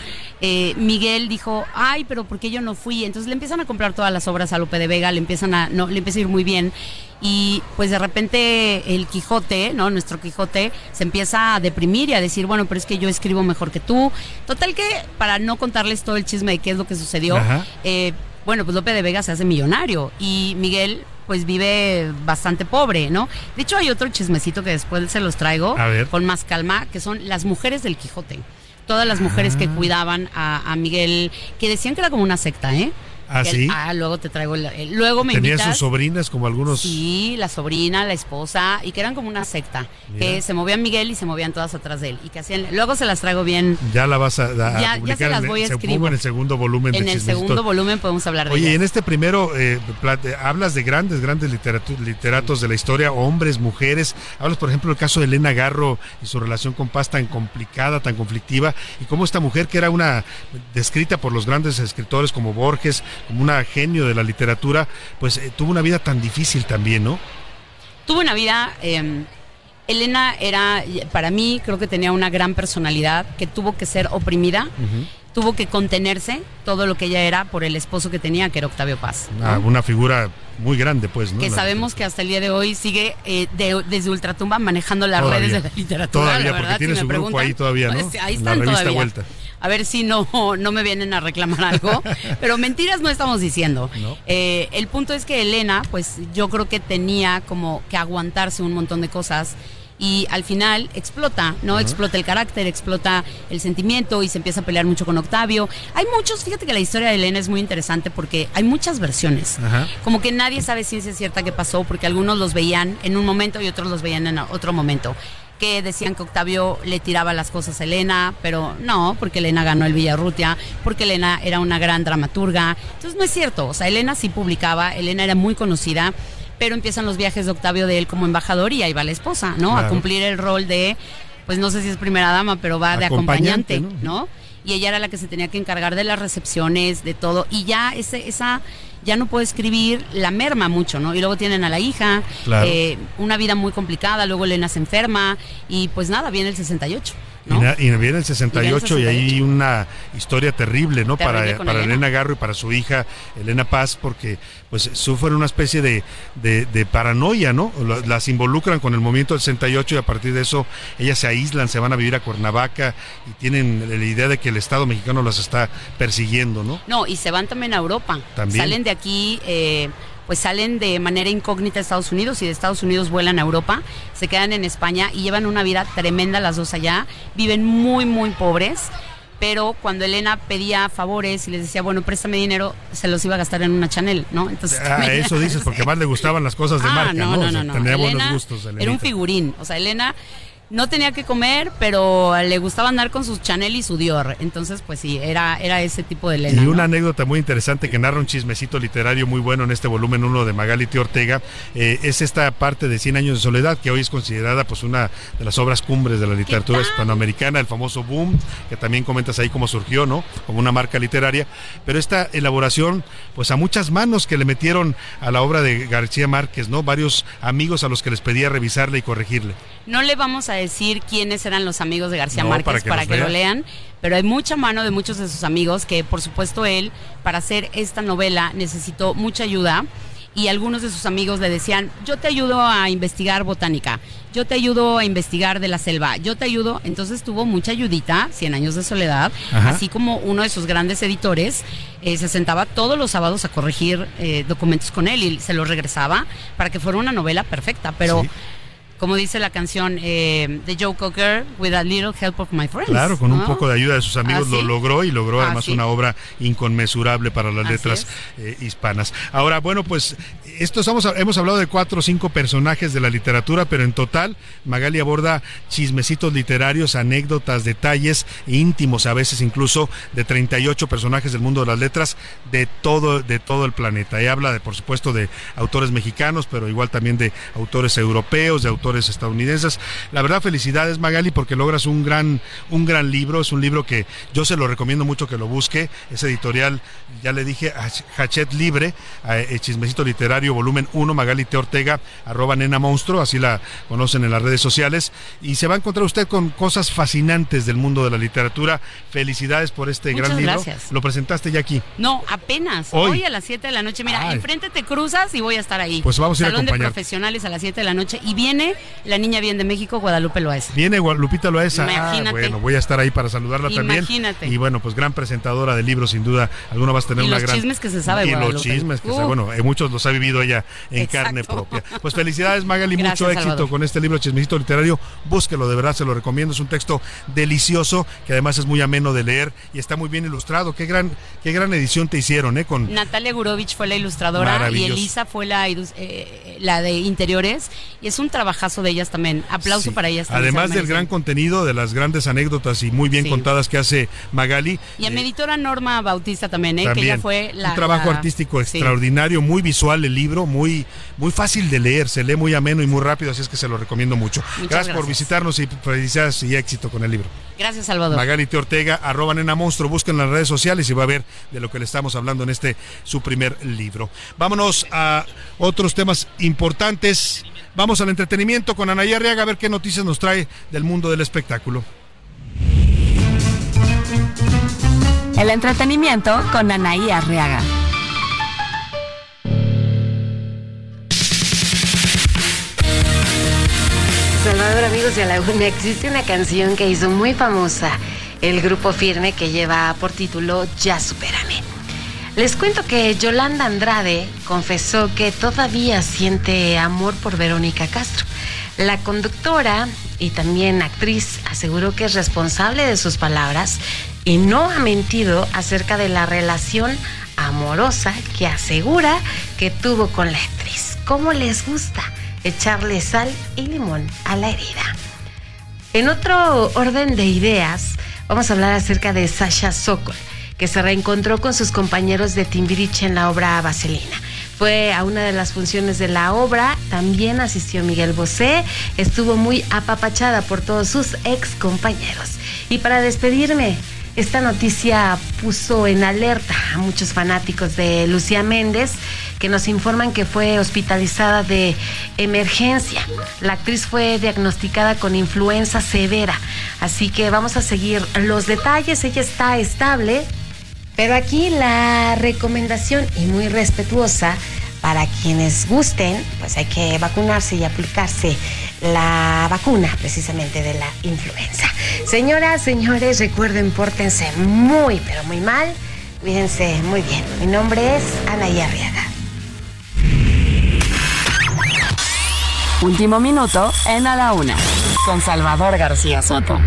eh, Miguel dijo, ay, pero ¿por qué yo no fui? Entonces le empiezan a comprar todas las obras a Lope de Vega, le empiezan a, no, le empieza a ir muy bien. Y pues de repente el Quijote, ¿no? Nuestro Quijote se empieza a deprimir y a decir, bueno, pero es que yo escribo mejor que tú. Total que, para no contarles todo el chisme de qué es lo que sucedió, eh, bueno, pues Lope de Vega se hace millonario y Miguel pues vive bastante pobre, ¿no? De hecho hay otro chismecito que después se los traigo con más calma, que son las mujeres del Quijote. Todas las mujeres que Ah. cuidaban a, a Miguel, que decían que era como una secta, ¿eh? ¿Ah, Que- sí? Ah, luego te traigo el, el- luego me Tenía invitas. sus sobrinas como algunos... Sí, la sobrina, la esposa, y que eran como una secta, Mira. que se movían Miguel y se movían todas atrás de él, y que hacían, luego se las traigo bien Ya la vas a, a Ya- ya publicar se las en, el- voy a se escribir. en el segundo volumen de en el segundo volumen podemos hablar de Oye, ellas. en este primero eh, eh, hablas de grandes, grandes literatos de la historia, hombres, mujeres. Hablas, por ejemplo, del caso de Elena Garro y su relación con Paz tan complicada, tan conflictiva, y cómo esta mujer que era una descrita por los grandes escritores como Borges, como una genio de la literatura, pues eh, tuvo una vida tan difícil también, ¿no? tuvo una vida. eh, Elena era, para mí, creo que tenía una gran personalidad, que tuvo que ser oprimida, tuvo que contenerse todo lo que ella era por el esposo que tenía, que era Octavio Paz. ¿no? Ah, una figura muy grande, pues, ¿no? que La- sabemos que hasta el día de hoy sigue eh, de- desde Ultratumba manejando las Todavía. redes de la literatura. Todavía, la porque tiene si su grupo ahí todavía, ¿no? pues, ahí La están revista todavía. Vuelta. A ver si no, no me vienen a reclamar algo. (laughs) Pero mentiras no estamos diciendo. Eh, el punto es que Elena, pues yo creo que tenía como que aguantarse un montón de cosas. Y al final explota, ¿no? Explota el carácter, explota el sentimiento y se empieza a pelear mucho con Octavio. Hay muchos, fíjate que la historia de Elena es muy interesante porque hay muchas versiones. Como que nadie sabe ciencia cierta qué pasó, porque algunos los veían en un momento y otros los veían en otro momento. Que decían que Octavio le tiraba las cosas a Elena, pero no, porque Elena ganó el Villarrutia, porque Elena era una gran dramaturga. Entonces no es cierto. O sea, Elena sí publicaba, Elena era muy conocida, pero empiezan los viajes de Octavio de él como embajador y ahí va la esposa, ¿no? A cumplir el rol de, pues no sé si es primera dama, pero va de acompañante, Acompañante, ¿no? Y ella era la que se tenía que encargar de las recepciones, de todo. Y ya ese, esa, ya no puede escribir, la merma mucho, ¿no? Y luego tienen a la hija, Claro. eh, una vida muy complicada, luego Elena se enferma y pues nada, viene el 68. Y, y viene el 68 y, Viene el hay una historia terrible, ¿no? Terrible para Elena. Elena. Garro y para su hija Elena Paz, porque pues sufren una especie de, de- de paranoia, ¿no? La- Las involucran con el movimiento del 68 y a partir de eso ellas se aíslan, se van a vivir a Cuernavaca y tienen la idea de que el Estado mexicano las está persiguiendo, ¿no? No, y se van también a Europa. También. Salen de aquí, eh, pues salen de manera incógnita a Estados Unidos y de Estados Unidos vuelan a Europa, se quedan en España y llevan una vida tremenda las dos allá. Viven muy, muy pobres. Pero cuando Elena pedía favores y les decía, bueno, préstame dinero, se los iba a gastar en una Chanel, ¿no? Entonces, Ah, también- eso dices, porque más le gustaban las cosas de (laughs) Ah, marca, no, ¿no? no, O sea, no. Tenía Elena buenos gustos. Era un figurín. O sea, Elena no tenía que comer, pero le gustaba andar con sus Chanel y su Dior. Entonces, pues sí, era, era ese tipo de Elena. Y ¿no? una anécdota muy interesante que narra un chismecito literario muy bueno en este volumen 1 de Magali T. Ortega eh, es esta parte de 100 años de soledad que hoy es considerada pues una de las obras cumbres de la literatura hispanoamericana, el famoso boom, que también comentas ahí cómo surgió, ¿no? Como una marca literaria, pero esta elaboración pues a muchas manos que le metieron a la obra de García Márquez, ¿no? Varios amigos a los que les pedía revisarle y corregirle. No le vamos a decir quiénes eran los amigos de García No, Márquez para para que lo lean, pero hay mucha mano de muchos de sus amigos que, por supuesto, él, para hacer esta novela, necesitó mucha ayuda. Y algunos de sus amigos le decían, yo te ayudo a investigar botánica, yo te ayudo a investigar de la selva, yo te ayudo. Entonces tuvo mucha ayudita, 100 años de soledad, Ajá. así como uno de sus grandes editores eh, se sentaba todos los sábados a corregir eh, documentos con él y se los regresaba para que fuera una novela perfecta. Pero Sí. Como dice la canción eh, de Joe Cocker, With a Little Help of My Friends. Claro, con un poco de ayuda de sus amigos ¿Ah, lo logró y logró Ah, además sí. una obra inconmensurable para las letras eh, hispanas. Ahora, bueno, pues esto estamos, hemos hablado de cuatro o cinco personajes de la literatura, pero en total Magali aborda chismecitos literarios, anécdotas, detalles íntimos, a veces incluso de 38 personajes del mundo de las letras de todo, de todo el planeta. Y habla de, por supuesto, de autores mexicanos, pero igual también de autores europeos, de autores estadounidenses. La verdad, felicidades Magali, porque logras un gran, un gran libro. Es un libro que yo se lo recomiendo mucho que lo busque. Es editorial, ya le dije, Hach- Hachette Libre, eh, Chismecito Literario, volumen 1, Magali T. Ortega, arroba nena monstruo, así la conocen en las redes sociales. Y se va a encontrar usted con cosas fascinantes del mundo de la literatura. Felicidades por este Muchas gran libro. gracias. Lo presentaste ya aquí. No, apenas. Hoy. Hoy, a las 7 de la noche. Mira, Ay. enfrente te cruzas y voy a estar ahí. Pues vamos a ir a Salón de acompañarte. profesionales a las 7 de la noche. Y viene la niña bien de México, Guadalupe Loaiza. Viene Lupita Loesa. Ah, Imagínate. bueno, voy a estar ahí para saludarla también. Imagínate. Y bueno, pues gran presentadora de libros, sin duda. Alguna vas a tener Y una los gran. chismes que se sabe, Y los chismes que se Uh. bueno, eh, muchos los ha vivido ella en Exacto. carne propia. Pues felicidades, Magali, Gracias, mucho éxito Salvador. con este libro Chismecito Literario. Búsquelo, de verdad, se lo recomiendo. Es un texto delicioso que además es muy ameno de leer y está muy bien ilustrado. Qué gran, qué gran edición te hicieron, ¿eh? Con Natalia Gurovich fue la ilustradora y. Elisa fue la, ilus- eh, la de interiores. Y es un trabajazo de ellas también. Aplauso Sí. para ellas. también, Además del gran contenido, de las grandes anécdotas y muy bien Sí. contadas que hace Magali. Y a eh, mi editora Norma Bautista también, ¿eh? que También. ella fue la. un trabajo la- artístico sí. extraordinario, muy visual el libro, muy, muy fácil de leer, se lee muy ameno y muy rápido, así es que se lo recomiendo mucho. Muchas gracias, por visitarnos y felicidades y éxito con el libro. Gracias, Salvador. Magali T. Ortega, arroba nena monstruo, busquen en las redes sociales y va a ver de lo que le estamos hablando en este su primer libro. Vámonos a otros temas importantes. Vamos al entretenimiento con Anaya Arriaga a ver qué noticias nos trae del mundo del espectáculo. El entretenimiento con Anaí Arriaga. Salvador, amigos de la UNA, existe una canción que hizo muy famosa el grupo Firme que lleva por título Ya Supérame. Les cuento que Yolanda Andrade confesó que todavía siente amor por Verónica Castro. La conductora y también actriz aseguró que es responsable de sus palabras y no ha mentido acerca de la relación amorosa que asegura que tuvo con la actriz. ¿Cómo les gusta echarle sal y limón a la herida? En otro orden de ideas, vamos a hablar acerca de Sasha Sokol, que se reencontró con sus compañeros de Timbiriche en la obra Vaselina. Fue a una de las funciones de la obra, también asistió Miguel Bosé, estuvo muy apapachada por todos sus ex compañeros. Y para despedirme, esta noticia puso en alerta a muchos fanáticos de Lucía Méndez que nos informan que fue hospitalizada de emergencia. La actriz fue diagnosticada con influenza severa, así que vamos a seguir los detalles. Ella está estable, pero aquí la recomendación y muy respetuosa para quienes gusten, pues hay que vacunarse y aplicarse la vacuna precisamente de la influenza. Señoras, señores, recuerden, pórtense muy, pero muy mal. Cuídense muy bien. Mi nombre es Ana Arriaga. Último minuto en A la Una. Con Salvador García Soto.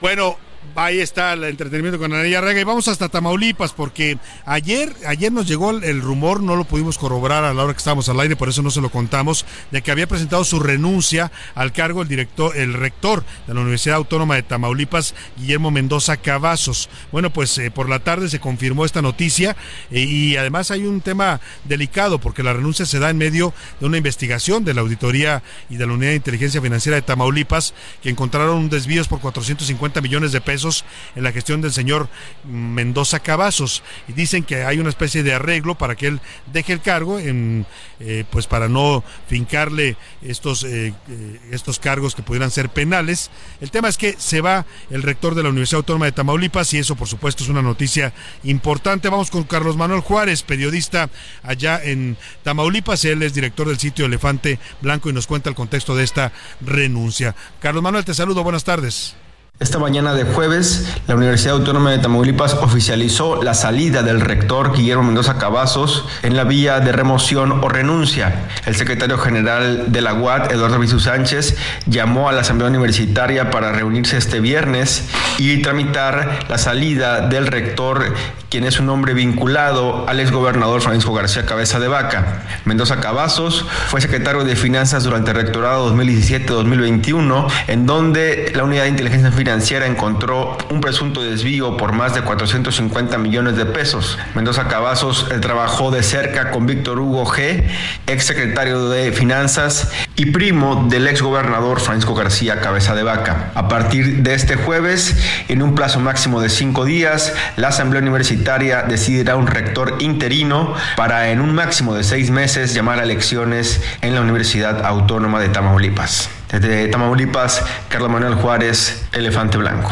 Bueno, Ahí está el entretenimiento con Anaya Rega y vamos hasta Tamaulipas porque ayer, ayer nos llegó el, rumor, no lo pudimos corroborar a la hora que estábamos al aire, por eso no se lo contamos, de que había presentado su renuncia al cargo el director, el rector de la Universidad Autónoma de Tamaulipas, Guillermo Mendoza Cavazos. Bueno, pues eh, por la tarde se confirmó esta noticia eh, y además hay un tema delicado porque la renuncia se da en medio de una investigación de la auditoría y de la Unidad de Inteligencia Financiera de Tamaulipas que encontraron desvíos por 450 millones de pesos en la gestión del señor Mendoza Cavazos y dicen que hay una especie de arreglo para que él deje el cargo en, eh, pues para no fincarle estos, eh, eh, estos cargos que pudieran ser penales. El tema es que se va el rector de la Universidad Autónoma de Tamaulipas y eso por supuesto es una noticia importante. Vamos con Carlos Manuel Juárez, periodista allá en Tamaulipas. Él es director del sitio Elefante Blanco y nos cuenta el contexto de esta renuncia. Carlos Manuel, te saludo, buenas tardes. Esta mañana de jueves, la Universidad Autónoma de Tamaulipas oficializó la salida del rector Guillermo Mendoza Cavazos en la vía de remoción o renuncia. El secretario general de la UAT, Eduardo Vizu Sánchez, llamó a la Asamblea Universitaria para reunirse este viernes y tramitar la salida del rector, quien es un hombre vinculado al exgobernador Francisco García Cabeza de Vaca. Mendoza Cavazos fue secretario de Finanzas durante el rectorado 2017-2021, en donde la Unidad de Inteligencia Financiera encontró un presunto desvío por más de 450 millones de pesos. Mendoza Cavazos eh, trabajó de cerca con Víctor Hugo G., ex secretario de Finanzas y primo del ex gobernador Francisco García Cabeza de Vaca. A partir de este jueves, en un plazo máximo de cinco días, la Asamblea Universitaria decidirá un rector interino para en un máximo de seis meses llamar a elecciones en la Universidad Autónoma de Tamaulipas. Desde Tamaulipas, Carlos Manuel Juárez, Elefante Blanco.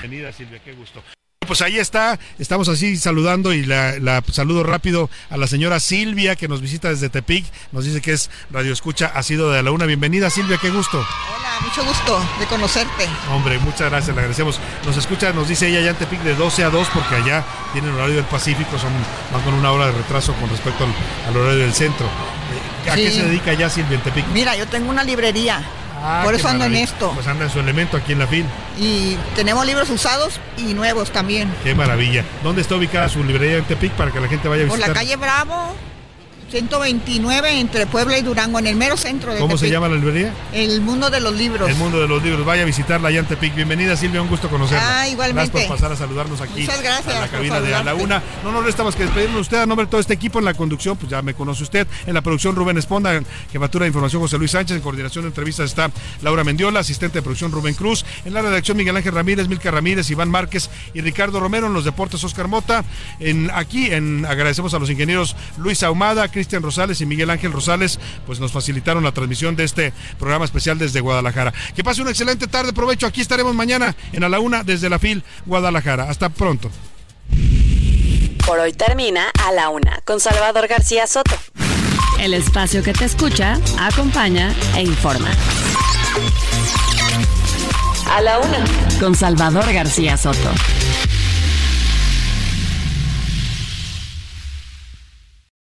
Bienvenida Silvia, qué gusto. Pues ahí está, estamos así saludando y la, la, saludo rápido a la señora Silvia que nos visita desde Tepic, nos dice que es Radio Escucha, ha sido de la una. Bienvenida Silvia, qué gusto. Hola, mucho gusto de conocerte. Hombre, muchas gracias, le agradecemos. Nos escucha, nos dice ella ya en Tepic de 12 a 2 porque allá tienen horario del Pacífico, son, van con una hora de retraso con respecto al, al horario del centro. ¿A sí. qué se dedica ya Silvia en Tepic? Mira, yo tengo una librería. Ah, Por eso ando en esto. Pues anda en su elemento aquí en la FIL. Y tenemos libros usados y nuevos también. Qué maravilla. ¿Dónde está ubicada su librería en Tepic para que la gente vaya a visitar? Por la calle Bravo, 129 entre Puebla y Durango, en el mero centro de ¿Cómo Tepic. se llama la librería? El Mundo de los Libros. El Mundo de los Libros. Vaya a visitarla allá en Tepic. Bienvenida Silvia, un gusto conocerla. Ah, igualmente. Gracias por pasar a saludarnos aquí. Muchas gracias. A la cabina de A la Una. No nos resta más que despedirnos usted a nombre de todo este equipo en la conducción, pues ya me conoce usted. En la producción Rubén Esponda, jefatura de información José Luis Sánchez, en coordinación de entrevistas está Laura Mendiola, asistente de producción Rubén Cruz, en la redacción Miguel Ángel Ramírez, Milka Ramírez, Iván Márquez y Ricardo Romero, en los deportes Oscar Mota. En, aquí en, agradecemos a los ingenieros Luis Ahumada, Cristian Rosales y Miguel Ángel Rosales, pues nos facilitaron la transmisión de este programa especial desde Guadalajara. Que pase una excelente tarde, provecho. Aquí estaremos mañana en A la Una desde la FIL Guadalajara. Hasta pronto. Por hoy termina A la Una con Salvador García Soto. El espacio que te escucha, acompaña e informa. A la Una con Salvador García Soto.